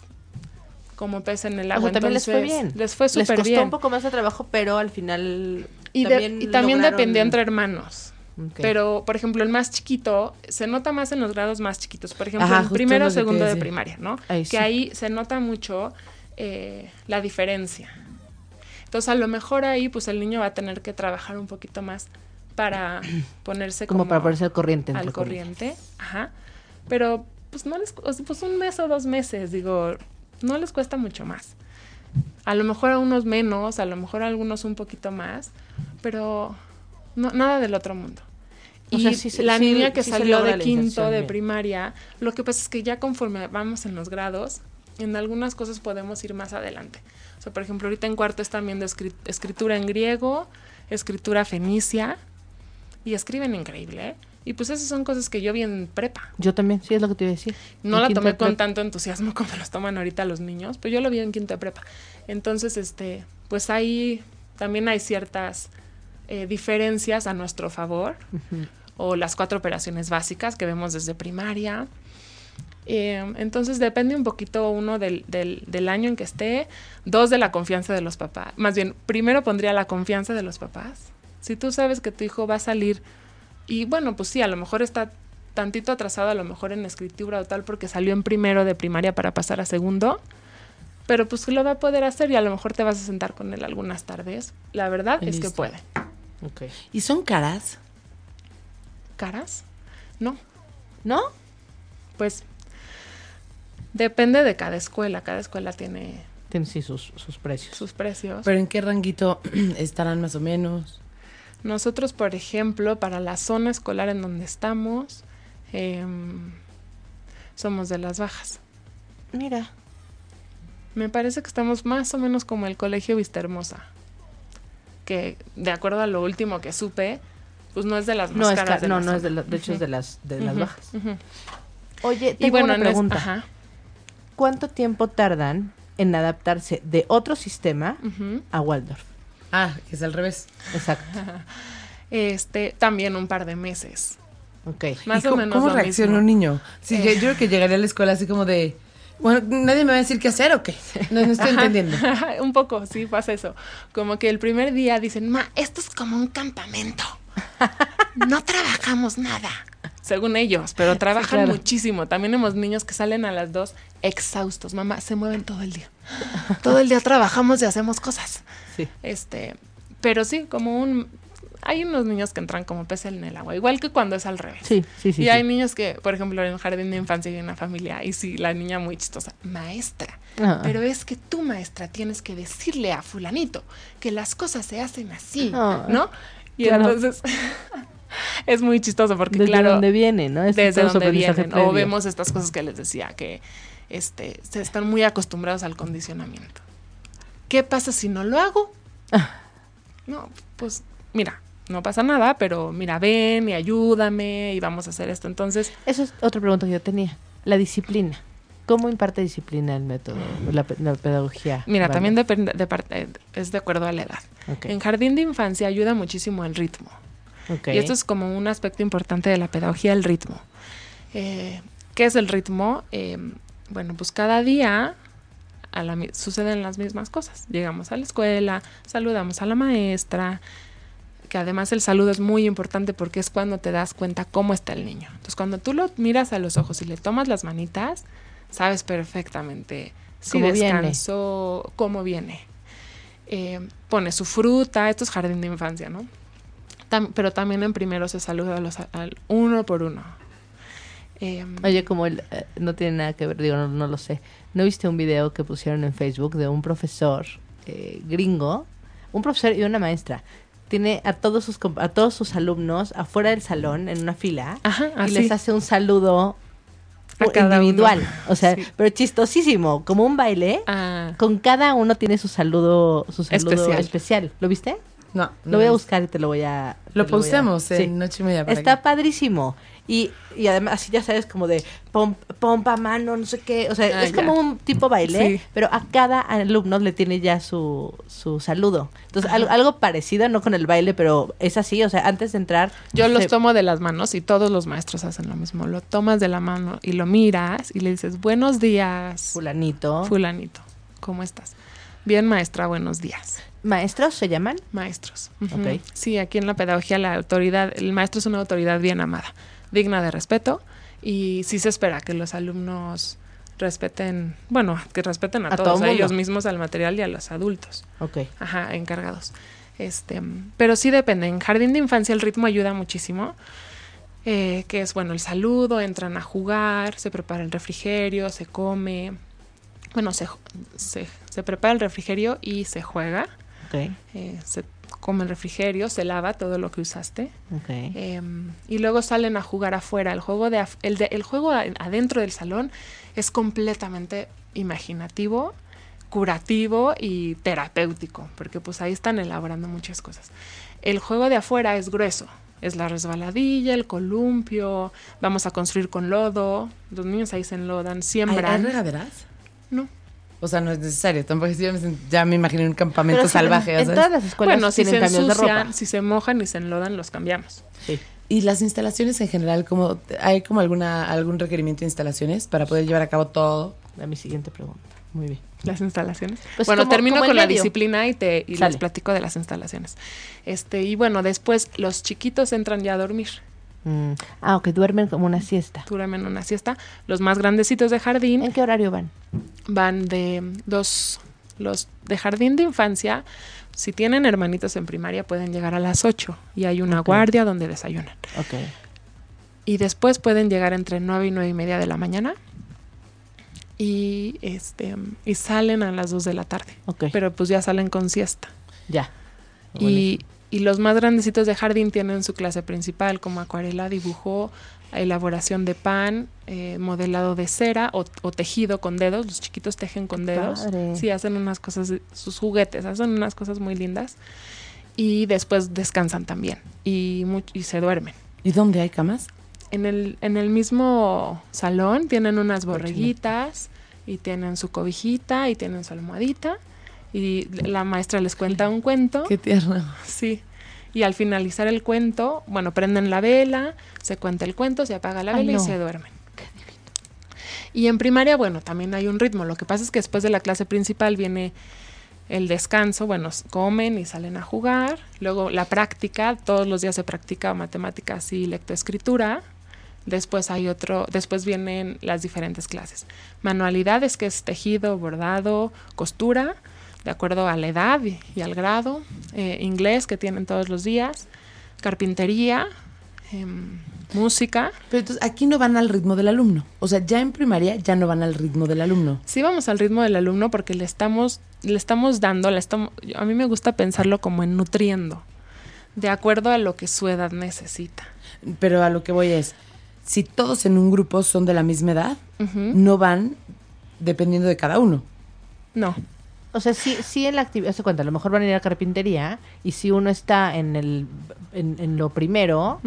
como pez en el O agua. sea, también les fue bien. Les fue Les súper costó bien. un poco más de trabajo, pero al final y, de- y también lograron- dependía entre hermanos. Pero, por ejemplo, el más chiquito se nota más en los grados más chiquitos. Por ejemplo, Ajá, en primero o segundo de primaria, ¿no? Ahí que sí. ahí se nota mucho eh, la diferencia. Entonces, a lo mejor ahí, pues el niño va a tener que trabajar un poquito más para ponerse como, como, para ponerse al corriente. al corriente. Ajá. Pero, pues no les, pues un mes o dos meses, digo, no les cuesta mucho más. A lo mejor a unos menos, a lo mejor a algunos un poquito más, pero no, nada del otro mundo. O Y sea, sí se- la niña que salió de quinto de primaria, lo que pasa es que ya conforme vamos en los grados, en algunas cosas podemos ir más adelante. O sea, por ejemplo, ahorita en cuarto están viendo escri- escritura en griego, escritura fenicia, y escriben increíble, ¿eh? Y pues esas son cosas que yo vi en prepa. Yo también, sí, es lo que te iba a decir. No En la tomé con tanto entusiasmo como los toman ahorita los niños, pero yo lo vi en quinto de prepa. Entonces, este, pues ahí también hay ciertas eh, diferencias a nuestro favor, o las cuatro operaciones básicas que vemos desde primaria. Eh, entonces depende un poquito uno del, del, del año en que esté, dos de la confianza de los papás. Más bien, primero pondría la confianza de los papás. Si tú sabes que tu hijo va a salir y bueno, pues sí, a lo mejor está tantito atrasado, a lo mejor en escritura o tal, porque salió en primero de primaria para pasar a segundo, pero pues lo va a poder hacer y a lo mejor te vas a sentar con él algunas tardes. La verdad es que puede. ¿Y son caras? ¿Caras? No. ¿No? Pues depende de cada escuela. Cada escuela tiene Tienen sí sus, sus precios. sus precios. ¿Pero en qué ranguito estarán más o menos? Nosotros, por ejemplo, para la zona escolar en donde estamos, em, somos de las bajas. Mira. Me parece que estamos más o menos como el Colegio Vista Hermosa. Que, de acuerdo a lo último que supe, pues no es de las más No, es caras ca- de no, la no es de, zona. la- de hecho es de las, de las Ujú, bajas. Oye, tengo Y bueno, una es- pregunta. ajá, ¿Cuánto tiempo tardan en adaptarse de otro sistema a Waldorf? Ah, que es al revés. Exacto. Este, también un par de meses. Ok. Más ¿Y o cómo, menos ¿Cómo lo reacciona mismo. un niño? Sí, Eh. yo, yo creo que llegaría a la escuela así como de... Bueno, ¿nadie me va a decir qué hacer o qué? No, no estoy entendiendo. un poco, sí, pasa eso. Como que el primer día dicen, ma, esto es como un campamento. No trabajamos nada. Según ellos, pero trabajan claro. muchísimo. También hemos niños que salen a las dos exhaustos. Mamá, se mueven todo el día. Todo el día trabajamos y hacemos cosas. Sí. Este, pero sí, como un hay unos niños que entran como pez en el agua, igual que cuando es al revés. Sí, sí, sí. y sí. hay niños que, por ejemplo, en un jardín de infancia y en una familia, y sí, la niña muy chistosa, maestra. Ah. Pero es que tú, maestra, tienes que decirle a fulanito que las cosas se hacen así, Ah, ¿no? Y claro. entonces es muy chistoso porque, ¿Desde claro, dónde viene, no? Es desde donde vienen. O vemos estas cosas que les decía, que este, se están muy acostumbrados al condicionamiento. ¿Qué pasa si no lo hago? Ah. No, pues mira, no pasa nada, pero mira, ven y ayúdame y vamos a hacer esto. Entonces, Eso es otra pregunta que yo tenía. La disciplina. ¿Cómo imparte disciplina el método, la, la pedagogía? mira, Vale. también depende de parte, es de acuerdo a la edad. Ok, En jardín de infancia ayuda muchísimo el ritmo. ok. Y esto es como un aspecto importante de la pedagogía, el ritmo. Eh, ¿Qué es el ritmo? Eh, bueno, pues cada día a la suceden las mismas cosas. Llegamos a la escuela, saludamos a la maestra, que además el saludo es muy importante porque es cuando te das cuenta cómo está el niño. Entonces, cuando tú lo miras a los ojos y le tomas las manitas, sabes perfectamente si Cómo viene. cómo viene. Eh, pone su fruta, esto es jardín de infancia, ¿no? Tam- pero también en primero se saluda a los, al uno por uno. Eh, Oye, como el, eh, no tiene nada que ver, digo, no, no lo sé. ¿No viste un video que pusieron en Facebook de un profesor eh, gringo? Un profesor y una maestra. Tiene a todos sus a todos sus alumnos afuera del salón en una fila Ajá, y les hace un saludo individual, uno. o sea, Sí. pero chistosísimo, como un baile. Ah, Con cada uno tiene su saludo, su saludo Especial. especial. ¿Lo viste? No. Lo voy a buscar y te lo voy a. Lo voy a- posteamos Sí. en noche y media. Está que- padrísimo. Y, y además, así ya sabes, como de pom- pompa, mano, no sé qué. O sea, Ah, es ya. como un tipo baile, Sí. pero a cada alumno le tiene ya su, su saludo. Entonces, algo, algo parecido, no con el baile, pero es así. O sea, antes de entrar. yo los tomo de las manos y todos los maestros hacen lo mismo. Lo tomas de la mano y lo miras y le dices, buenos días, Fulanito. fulanito, ¿cómo estás? Bien, maestra, buenos días. ¿Maestros se llaman? Maestros. Ujú. Ok. Sí, aquí en la pedagogía la autoridad, el maestro es una autoridad bien amada, digna de respeto y sí se espera que los alumnos respeten, bueno, que respeten a, A todos, a ellos mismos, al material y a los adultos. Ok. Ajá, encargados. Este, pero sí depende. En jardín de infancia el ritmo ayuda muchísimo. eh, que es bueno el saludo, entran a jugar, se prepara el refrigerio, se come. Bueno, se, se, se prepara el refrigerio y se juega. Ok. eh, se come el refrigerio, se lava todo lo que usaste. Ok. em, y luego salen a jugar afuera. El juego, de, af- el, de- el juego adentro del salón es completamente imaginativo, curativo y terapéutico, porque pues ahí están elaborando muchas cosas. El juego de afuera es grueso, es la resbaladilla, el columpio, vamos a construir con lodo, los niños ahí se enlodan, ¿Hay, hay siembran. regaderas? No. O sea, no es necesario. Tampoco ya me, ya me imaginé un campamento Pero salvaje. En, todas las escuelas Bueno, si se cambios de ropa. ensucian, si se mojan y se enlodan, los cambiamos. Sí. Y las instalaciones en general, como ¿hay como alguna algún requerimiento de instalaciones para poder llevar a cabo todo? A mi siguiente pregunta. Muy bien. Las instalaciones. Pues bueno, como- termino como con la medio. disciplina y te y les platico de las instalaciones. Este, y bueno, después los chiquitos entran ya a dormir, Mm, Ah, ok, duermen como una siesta. duermen una siesta. Los más grandecitos de jardín ¿En qué horario van? van de dos, los de jardín de infancia, si tienen hermanitos en primaria pueden llegar a las 8 y hay una guardia donde desayunan. Ok. Y después pueden llegar entre 9 y 9 y media de la mañana y, este, y salen a las 2 de la tarde. Ok. Pero pues ya salen con siesta. Ya. Y, y los más grandecitos de jardín tienen su clase principal como acuarela, dibujo, elaboración de pan, eh, modelado de cera o, o tejido con dedos. Los chiquitos tejen con dedos. padre. Sí, hacen unas cosas, sus juguetes, hacen unas cosas muy lindas. Y después descansan también y, y se duermen. ¿Y dónde hay camas? En el, en el mismo salón tienen unas borreguitas y tienen su cobijita y tienen su almohadita. Y la maestra les cuenta un cuento. Qué tierno. Sí. Y al finalizar el cuento, bueno, prenden la vela, se cuenta el cuento, se apaga la Ay, vela no. y se duermen. Y en primaria, bueno, también hay un ritmo. Lo que pasa es que después de la clase principal viene el descanso, bueno, comen y salen a jugar. Luego la práctica, todos los días se practica matemáticas y lectoescritura. Después hay otro, después vienen las diferentes clases. Manualidades, que es tejido, bordado, costura, de acuerdo a la edad y, al grado. Eh, inglés, que tienen todos los días. carpintería, em, música. Pero entonces aquí no van al ritmo del alumno. O sea, ya en primaria ya no van al ritmo del alumno. Sí vamos al ritmo del alumno porque le estamos, le estamos dando, le estamos, a mí me gusta pensarlo como en nutriendo, de acuerdo a lo que su edad necesita. Pero a lo que voy es, si todos en un grupo son de la misma edad, no van dependiendo de cada uno. No, O sea, sí, sí en la actividad, se cuenta, a lo mejor van a ir a carpintería y si uno está en el en, en lo primero,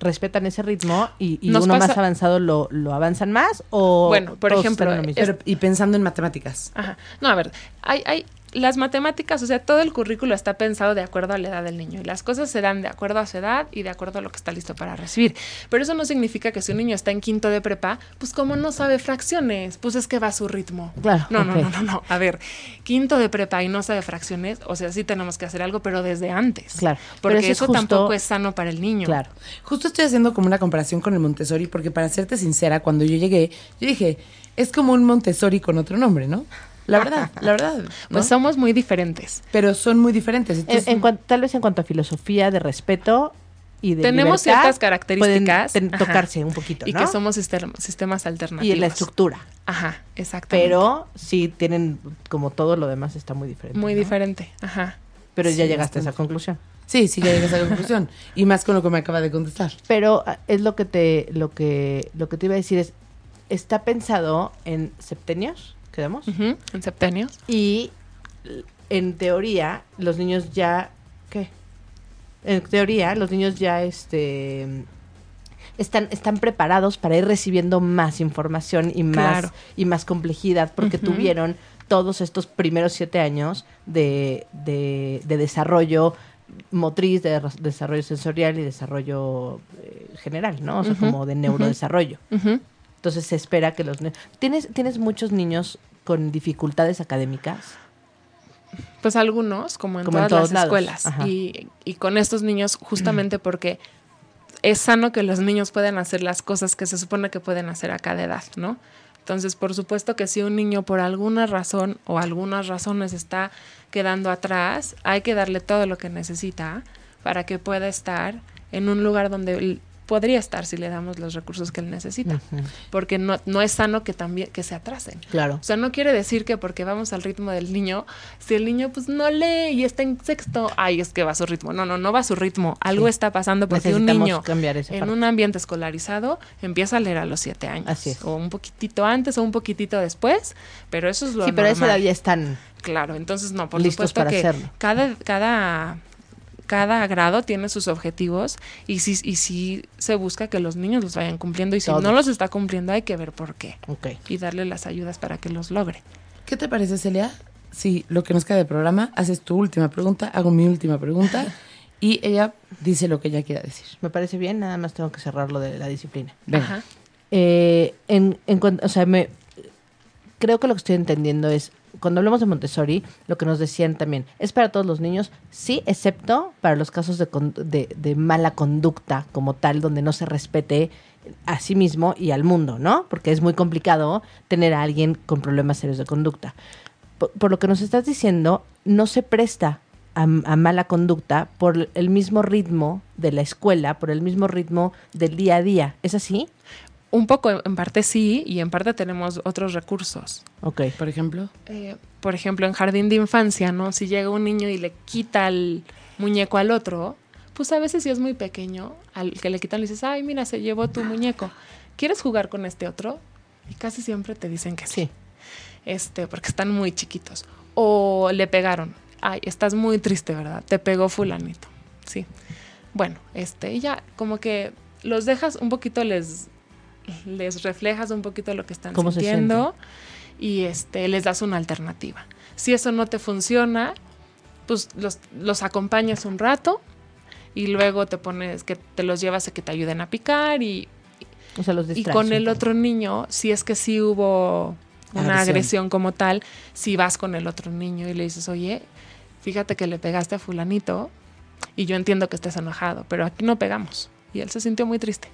respetan ese ritmo y, y uno más avanzado lo, lo avanzan más o Bueno, por ejemplo, están en lo mismo? Pero- y pensando en matemáticas. Ajá. No, a ver, hay, hay las matemáticas, o sea, todo el currículo está pensado de acuerdo a la edad del niño y las cosas se dan de acuerdo a su edad y de acuerdo a lo que está listo para recibir. Pero eso no significa que si un niño está en quinto de prepa, pues como no sabe fracciones, pues es que va a su ritmo. Claro, No, no, no, no, no. A ver, quinto de prepa y no sabe fracciones, o sea, sí tenemos que hacer algo, pero desde antes. Claro, pero Porque eso es eso justo- tampoco es sano para el niño. Claro. Justo estoy haciendo como una comparación con el Montessori, porque para serte sincera, cuando yo llegué, yo dije, es como un Montessori con otro nombre, ¿no? La verdad, la verdad. ¿no? Pues somos muy diferentes. Pero son muy diferentes. En, entonces- en tal vez en cuanto a filosofía de respeto y de Tenemos libertad, ciertas características pueden ten- ajá, tocarse un poquito, Y ¿no? que somos sistem- sistemas alternativos. y la estructura. Ajá, exactamente. Pero sí tienen, como todo lo demás, está muy diferente. Muy ¿no? diferente, ajá. Pero ya llegaste a esa conclusión. Sí, sí, ya llegué a esa conclusión. Y más con lo que me acaba de contestar. Pero ah, es lo que te, lo que, lo que te iba a decir es, está pensado en septenios, quedamos, En septenios. y en teoría los niños ya, ¿qué? En teoría los niños ya, este, están, están preparados para ir recibiendo más información y más, Claro. y más complejidad porque tuvieron todos estos primeros siete años de, de, de desarrollo motriz, de desarrollo sensorial y desarrollo eh, general, ¿no? O sea, como de neurodesarrollo. Entonces se espera que los... ne- ¿Tienes, ¿Tienes muchos niños con dificultades académicas? Pues algunos, como en Como todas las lados, escuelas. Y, y con estos niños, justamente porque es sano que los niños puedan hacer las cosas que se supone que pueden hacer a cada edad, ¿no? Entonces, por supuesto que si un niño por alguna razón o algunas razones está quedando atrás, hay que darle todo lo que necesita para que pueda estar en un lugar donde podría estar si le damos los recursos que él necesita. Porque no, no es sano que también que se atrasen. Claro. O sea, no quiere decir que porque vamos al ritmo del niño, si el niño pues no lee y está en sexto, ay, es que va a su ritmo. No, no, no va a su ritmo. Algo Sí. está pasando porque un niño cambiar esa en parte. un ambiente escolarizado empieza a leer a los siete años. Así es. O un poquitito antes o un poquitito después, pero eso es lo Sí, pero a esa normal. edad ya están... Claro, entonces no, por Listos supuesto para que hacerlo. cada, cada, cada grado tiene sus objetivos y sí, y sí se busca que los niños los vayan cumpliendo y si Todos. no los está cumpliendo hay que ver por qué y darle las ayudas para que los logre. ¿Qué te parece, Celia? Si lo que nos queda de programa, haces tu última pregunta, hago mi última pregunta y ella dice lo que ella quiera decir. Me parece bien, nada más tengo que cerrar lo de la disciplina. Venga. Ajá. Eh, en, en o sea, me, creo que lo que estoy entendiendo es, cuando hablamos de Montessori, lo que nos decían también, es para todos los niños, sí, excepto para los casos de, de, de mala conducta como tal, donde no se respete a sí mismo y al mundo, ¿no? Porque es muy complicado tener a alguien con problemas serios de conducta. Por, lo que nos estás diciendo, no se presta a mala conducta por el mismo ritmo de la escuela, por el mismo ritmo del día a día. ¿Es así? Un poco, en parte sí, y en parte tenemos otros recursos. Ok. Por ejemplo, Eh, por ejemplo, en jardín de infancia, ¿no? Si llega un niño y le quita el muñeco al otro, pues a veces si es muy pequeño, al que le quitan le dices, ay, mira, se llevó tu muñeco. ¿Quieres jugar con este otro? Y casi siempre te dicen que sí. Sí. Este, porque están muy chiquitos. O le pegaron. Ay, estás muy triste, ¿verdad? Te pegó fulanito. Sí. Bueno, este, y ya como que los dejas un poquito, les, les reflejas un poquito lo que están ¿Cómo se sintiendo y este, les das una alternativa. Si eso no te funciona, pues los, los acompañas un rato y luego te pones que te los llevas a que te ayuden a picar y, O sea, los y distraes con el otro niño, si es que sí hubo una Agresión. agresión. como tal, si vas con el otro niño y le dices, oye, fíjate que le pegaste a fulanito y yo entiendo que estés enojado, pero aquí no pegamos. Y él se sintió muy triste.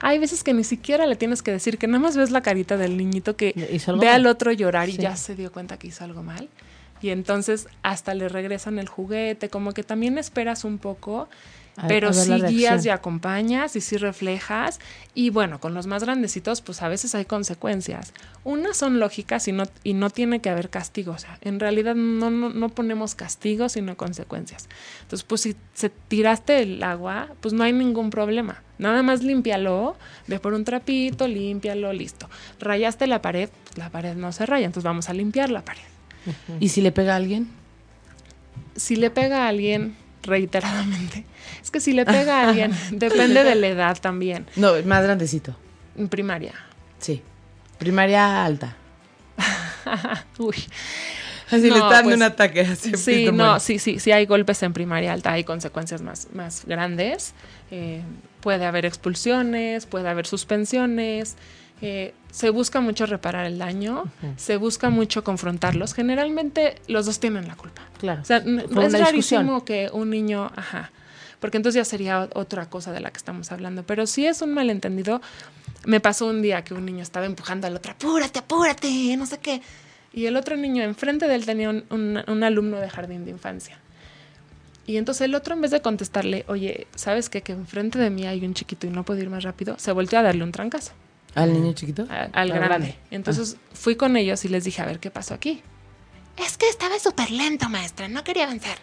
Hay veces que ni siquiera le tienes que decir, que nada más ves la carita del niñito que ve mal. al otro llorar y Sí. ya se dio cuenta que hizo algo mal. Y entonces hasta le regresan el juguete, como que también esperas un poco, pero sí guías y acompañas y sí reflejas. Y bueno, con los más grandecitos, pues a veces hay consecuencias. Unas son lógicas y no, y no tiene que haber castigo. O sea, en realidad no, no, no ponemos castigo, sino consecuencias. Entonces, pues si se tiraste el agua, pues no hay ningún problema. Nada más límpialo, ve por un trapito, límpialo, listo. Rayaste la pared, pues la pared no se raya, entonces vamos a limpiar la pared. ¿Y si le pega a alguien? Si le pega a alguien reiteradamente, es que si le pega a alguien, depende de la edad también. No, más grandecito. En primaria. Sí. Primaria alta. Uy. Así le está dando pues, un ataque. Así, Sí, no, sí, sí, sí hay golpes en primaria alta, hay consecuencias más, más grandes. Eh, puede haber expulsiones, puede haber suspensiones. eh, se busca mucho reparar el daño, se busca mucho confrontarlos. Generalmente los dos tienen la culpa. Claro. O sea, Fue es una discusión. rarísimo que un niño, ajá, porque entonces ya sería otra cosa de la que estamos hablando. Pero si es un malentendido, me pasó un día que un niño estaba empujando al otro, apúrate, apúrate, no sé qué. Y el otro niño enfrente de él tenía un, un- un alumno de jardín de infancia. Y entonces el otro, en vez de contestarle, oye, ¿sabes qué? Que enfrente de mí hay un chiquito y no puedo ir más rápido, se volteó a darle un trancazo ¿Al niño chiquito? a- al grande. grande. Entonces fui con ellos y les dije, a ver, ¿qué pasó aquí? Es que estaba súper lento, maestra, no quería avanzar.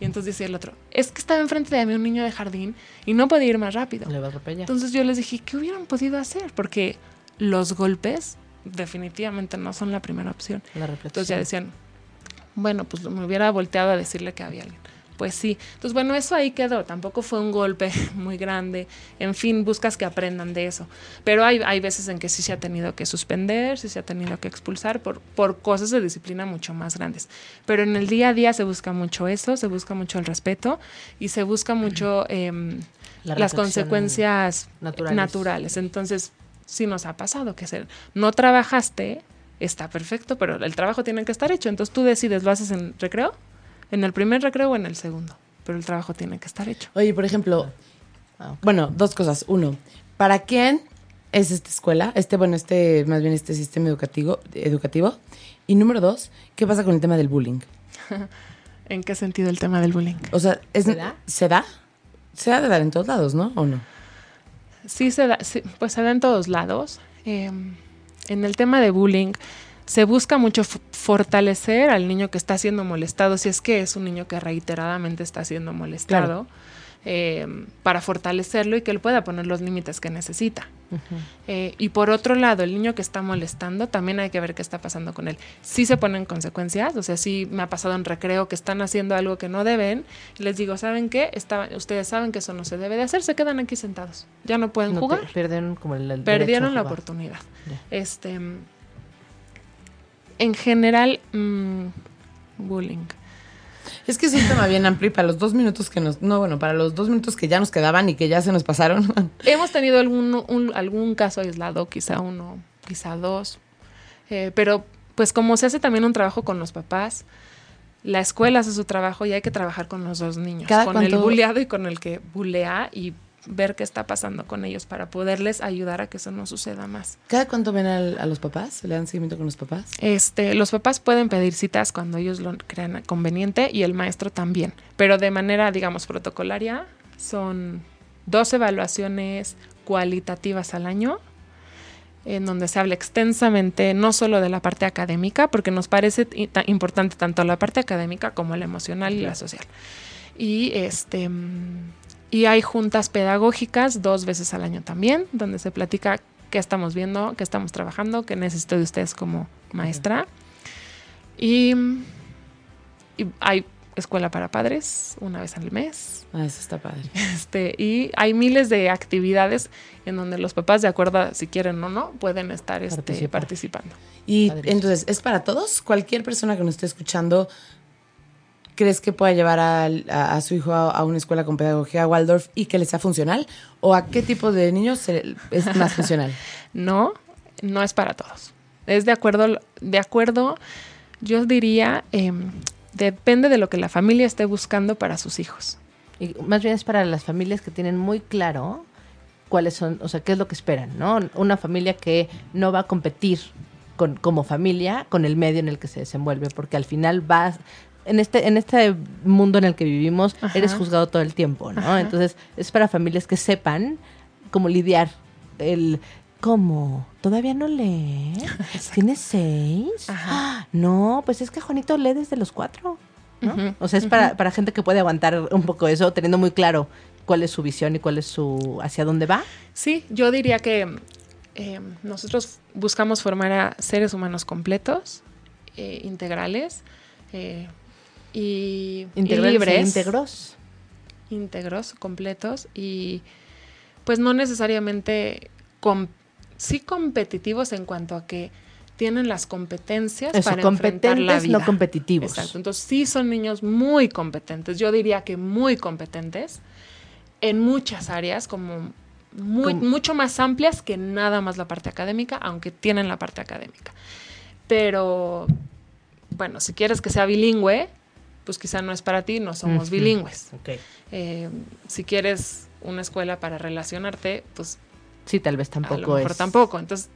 Y entonces decía el otro, es que estaba enfrente de mí un niño de jardín y no podía ir más rápido. Le va a atropellar. Entonces yo les dije, ¿qué hubieran podido hacer? Porque los golpes definitivamente no son la primera opción. La reflexión. Entonces ya decían, bueno, pues me hubiera volteado a decirle que había alguien. Pues sí. Entonces, bueno, eso ahí quedó. Tampoco fue un golpe muy grande. En fin, buscas que aprendan de eso. Pero hay, hay veces en que sí se ha tenido que suspender, sí se ha tenido que expulsar por, por cosas de disciplina mucho más grandes. Pero en el día a día se busca mucho eso, se busca mucho el respeto y se busca mucho em, La las consecuencias naturales. naturales. Entonces, sí nos ha pasado que ser, no trabajaste, está perfecto, pero el trabajo tiene que estar hecho. Entonces tú decides, ¿lo haces en recreo? ¿En el primer recreo o en el segundo? Pero el trabajo tiene que estar hecho. Oye, por ejemplo, Ah, bueno, dos cosas. Uno, ¿para quién es esta escuela? Este, bueno, este, más bien este sistema educativo, educativo. Y número dos, ¿qué pasa con el tema del bullying? ¿En qué sentido el tema del bullying? O sea, es, ¿Se da? ¿se da? Se ha de dar en todos lados, ¿no? ¿O no? Sí, se da, sí, pues se da en todos lados. Eh, en el tema de bullying se busca mucho fortalecer al niño que está siendo molestado, si es que es un niño que reiteradamente está siendo molestado, eh, para fortalecerlo y que él pueda poner los límites que necesita. Eh, y por otro lado, el niño que está molestando, también hay que ver qué está pasando con él. Sí se ponen consecuencias, o sea, sí me ha pasado en recreo que están haciendo algo que no deben, y les digo, ¿saben qué? Estaban- ustedes saben que eso no se debe de hacer, se quedan aquí sentados, ya no pueden No jugar, Perdieron como el, el perdieron derecho la oportunidad. Este, en general, mm, bullying. Es que es un tema bien amplio y para los dos minutos que nos... No, bueno, para los dos minutos que ya nos quedaban y que ya se nos pasaron. Hemos tenido algún, un- algún caso aislado, quizá uno, quizá dos, eh, pero pues como se hace también un trabajo con los papás, la escuela hace su trabajo y hay que trabajar con los dos niños, ¿Cada con cuánto- el buleado y con el que bulea y ver qué está pasando con ellos para poderles ayudar a que eso no suceda más. ¿Cada cuánto ven al- a los papás? ¿Le dan seguimiento con los papás? Este, los papás pueden pedir citas cuando ellos lo crean conveniente y el maestro también, pero de manera, digamos, protocolaria son dos evaluaciones cualitativas al año en donde se habla extensamente no solo de la parte académica, porque nos parece importante tanto la parte académica como la emocional y la social. Y este mm, y hay juntas pedagógicas dos veces al año también, donde se platica qué estamos viendo, qué estamos trabajando, qué necesito de ustedes como maestra. Y, y hay escuela para padres una vez al mes. Ah, eso está padre. Este, y hay miles de actividades en donde los papás, de acuerdo a si quieren o no, pueden estar este, participando. Y Padrísimo. entonces, ¿es para todos? ¿Cualquier persona que nos esté escuchando crees que pueda llevar a, a su hijo a, a una escuela con pedagogía Waldorf y que le sea funcional? ¿O a qué tipo de niños se- es más funcional? No, no es para todos. Es de acuerdo, de acuerdo, yo diría, em, depende de lo que la familia esté buscando para sus hijos. Y más bien es para las familias que tienen muy claro cuáles son, o sea, qué es lo que esperan, ¿no? Una familia que no va a competir con, como familia con el medio en el que se desenvuelve, porque al final vas en este en este mundo en el que vivimos Ajá. eres juzgado todo el tiempo, ¿no? Ajá. Entonces es para familias que sepan cómo lidiar el ¿Cómo? ¿Todavía no lee? ¿Tienes seis? Ajá. Ah, No, pues es que Juanito lee desde los cuatro. ¿no? O sea, es para, para gente que puede aguantar un poco eso, teniendo muy claro cuál es su visión y cuál es su hacia dónde va. Sí, yo diría que eh, nosotros buscamos formar a seres humanos completos, eh, integrales eh, y, e libres. íntegros. íntegros, completos y pues no necesariamente com- sí competitivos en cuanto a que tienen las competencias Eso, para enfrentar la vida. no competitivos. Exacto. Entonces sí son niños muy competentes. Yo diría que muy competentes en muchas áreas, como muy, Como- mucho más amplias que nada más la parte académica, aunque tienen la parte académica. Pero bueno, si quieres que sea bilingüe, pues quizá no es para ti, no somos bilingües. Eh, si quieres una escuela para relacionarte, pues Sí, tal vez a lo tampoco mejor es tampoco. Entonces,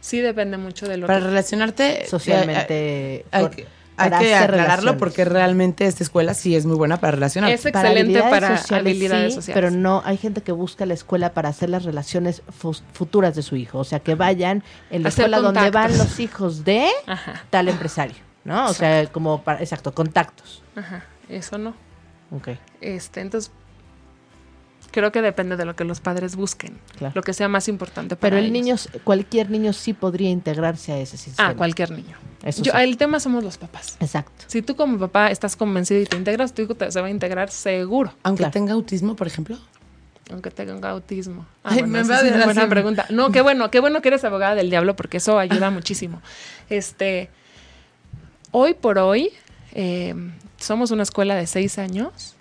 sí depende mucho de lo Para que... relacionarte socialmente. Hay, por- que- hay para que aclararlo porque realmente esta escuela sí es muy buena para relacionar. Es Para excelente habilidades para sociales, habilidades sí, sociales. Pero no, hay gente que busca la escuela para hacer las relaciones fu- futuras de su hijo. O sea, que vayan en la Hacer escuela donde van los hijos de Ajá, tal empresario, ¿no? O sea, como para, exacto, contactos. ajá, eso no. Ok, Este, entonces, creo que depende de lo que los padres busquen. claro. Lo que sea más importante para Pero el ellos. niño, cualquier niño sí podría integrarse a ese sistema. Ah, cualquier niño. Eso Yo, sí. el tema somos los papás. Exacto. Si tú como papá estás convencido y te integras, tu hijo te- se va a integrar seguro, Aunque Claro. tenga autismo, por ejemplo. aunque tenga autismo. Ah, Ay, bueno, me va es a una buena pregunta. No, qué bueno, qué bueno que eres abogada del diablo porque eso ayuda muchísimo. Este, hoy por hoy eh, somos una escuela de seis años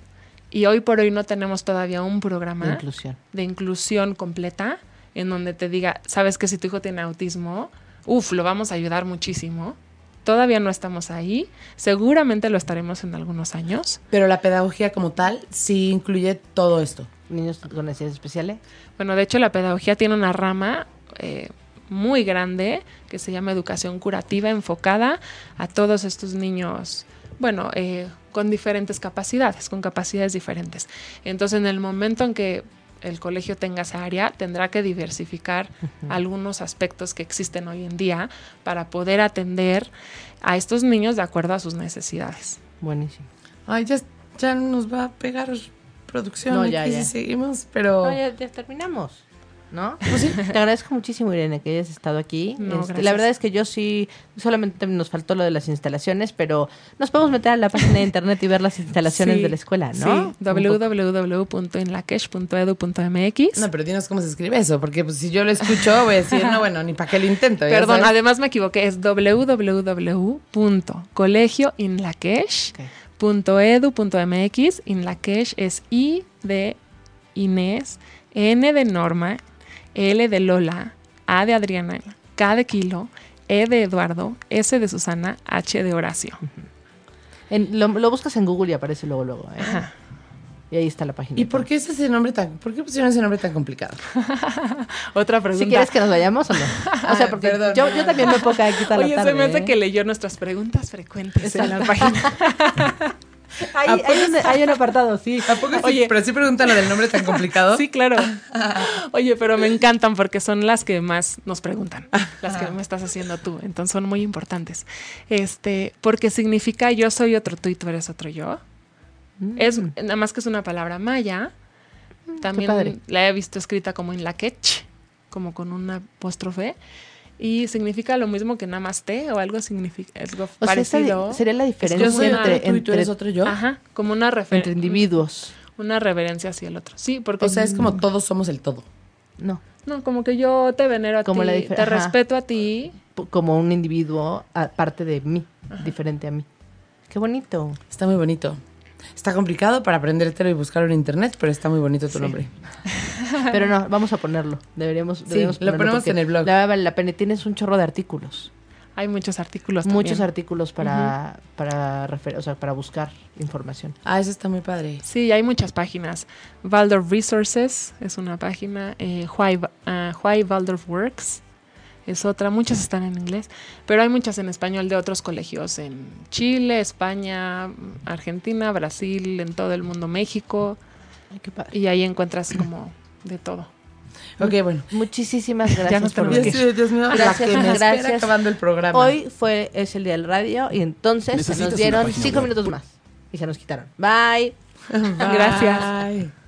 y hoy por hoy no tenemos todavía un programa De inclusión. de inclusión completa en donde te diga, sabes que si tu hijo tiene autismo, uff, lo vamos a ayudar muchísimo. Todavía no estamos ahí, seguramente lo estaremos en algunos años. Pero la pedagogía como tal sí incluye todo esto. Niños con necesidades especiales. Bueno, de hecho la pedagogía tiene una rama eh, muy grande que se llama educación curativa enfocada a todos estos niños, bueno, eh, con diferentes capacidades, con capacidades diferentes. Entonces, en el momento en que el colegio tenga esa área, tendrá que diversificar algunos aspectos que existen hoy en día para poder atender a estos niños de acuerdo a sus necesidades. Buenísimo. Ay, ya, ya nos va a pegar producción No, aquí ya, si ya. seguimos, pero... No, ya, ya terminamos. ¿No? Te agradezco muchísimo, Irene, que hayas estado aquí. No, Este, la verdad es que yo sí, solamente nos faltó lo de las instalaciones, pero nos podemos meter a la página de internet y ver las instalaciones Sí, de la escuela, ¿no? Sí, www.inlakesh.edu.mx. No, pero dinos cómo se escribe eso, porque pues, si yo lo escucho voy a decir, no, bueno, ni para qué lo intento. Perdón, sabes. además me equivoqué, es www.colegioinlakesh.edu.mx. Inlakesh es I de Inés, N de Norma, L de Lola, A de Adriana, K de Kilo, E de Eduardo, S de Susana, H de Horacio. En- lo, lo buscas en Google y aparece luego, luego. ¿eh? Ajá. Y ahí está la página. ¿Y por qué es ese nombre tan, por qué pusieron ese nombre tan complicado? Otra pregunta. Si quieres que nos vayamos o no. O sea, porque Perdón, yo, perdón. yo también me puedo aquí la Oye, tarde. se me hace ¿eh? que leyó nuestras preguntas frecuentes en la página. Hay, ¿A hay poco un, hay un apartado, sí. ¿A poco sí? Oye. Pero sí preguntan lo del nombre tan complicado. Sí, claro. Oye, pero me encantan porque son las que más nos preguntan, las que me estás haciendo tú. Entonces son muy importantes. Este, porque significa yo soy otro tú y tú eres otro yo. Es nada más que es una palabra maya. padre. También la he visto escrita como en la quech, como con una apóstrofe. Y significa lo mismo que namaste o algo significa algo O sea, parecido. sería la diferencia entre, tú y tú entre, eres otro yo. Ajá, como una entre referencia. individuos. Una reverencia hacia el otro. Sí, porque O sea, es como todos somos el todo. No, No, como que yo te venero a Como la ti, te ajá. respeto a ti. como un individuo aparte de mí, diferente a mí. Qué bonito. Está muy bonito. Está complicado para aprendértelo y buscarlo en internet, pero está muy bonito tu Sí. nombre. Pero no, vamos a ponerlo. Deberíamos, deberíamos lo ponerlo ponemos en el blog. La vale la pena. Tienes un chorro de artículos. Hay muchos artículos Muchos también. artículos para, para, refer- o sea, para buscar información. Ah, eso está muy padre. Sí, hay muchas páginas. Waldorf Resources es una página. Eh, Why, ah, Why Waldorf Works es otra, muchas están en inglés, pero hay muchas en español de otros colegios en Chile, España, Argentina, Brasil, en todo el mundo, México, Ay, qué padre. y ahí encuentras como de todo. Ok, bueno. Muchísimas Ya gracias nos por venir. Dios mío, Gracias, la que me espera gracias. acabando el programa. Hoy fue es el día del radio y entonces se Necesitas nos dieron cinco web. minutos más y se nos quitaron. Bye. Gracias. Bye.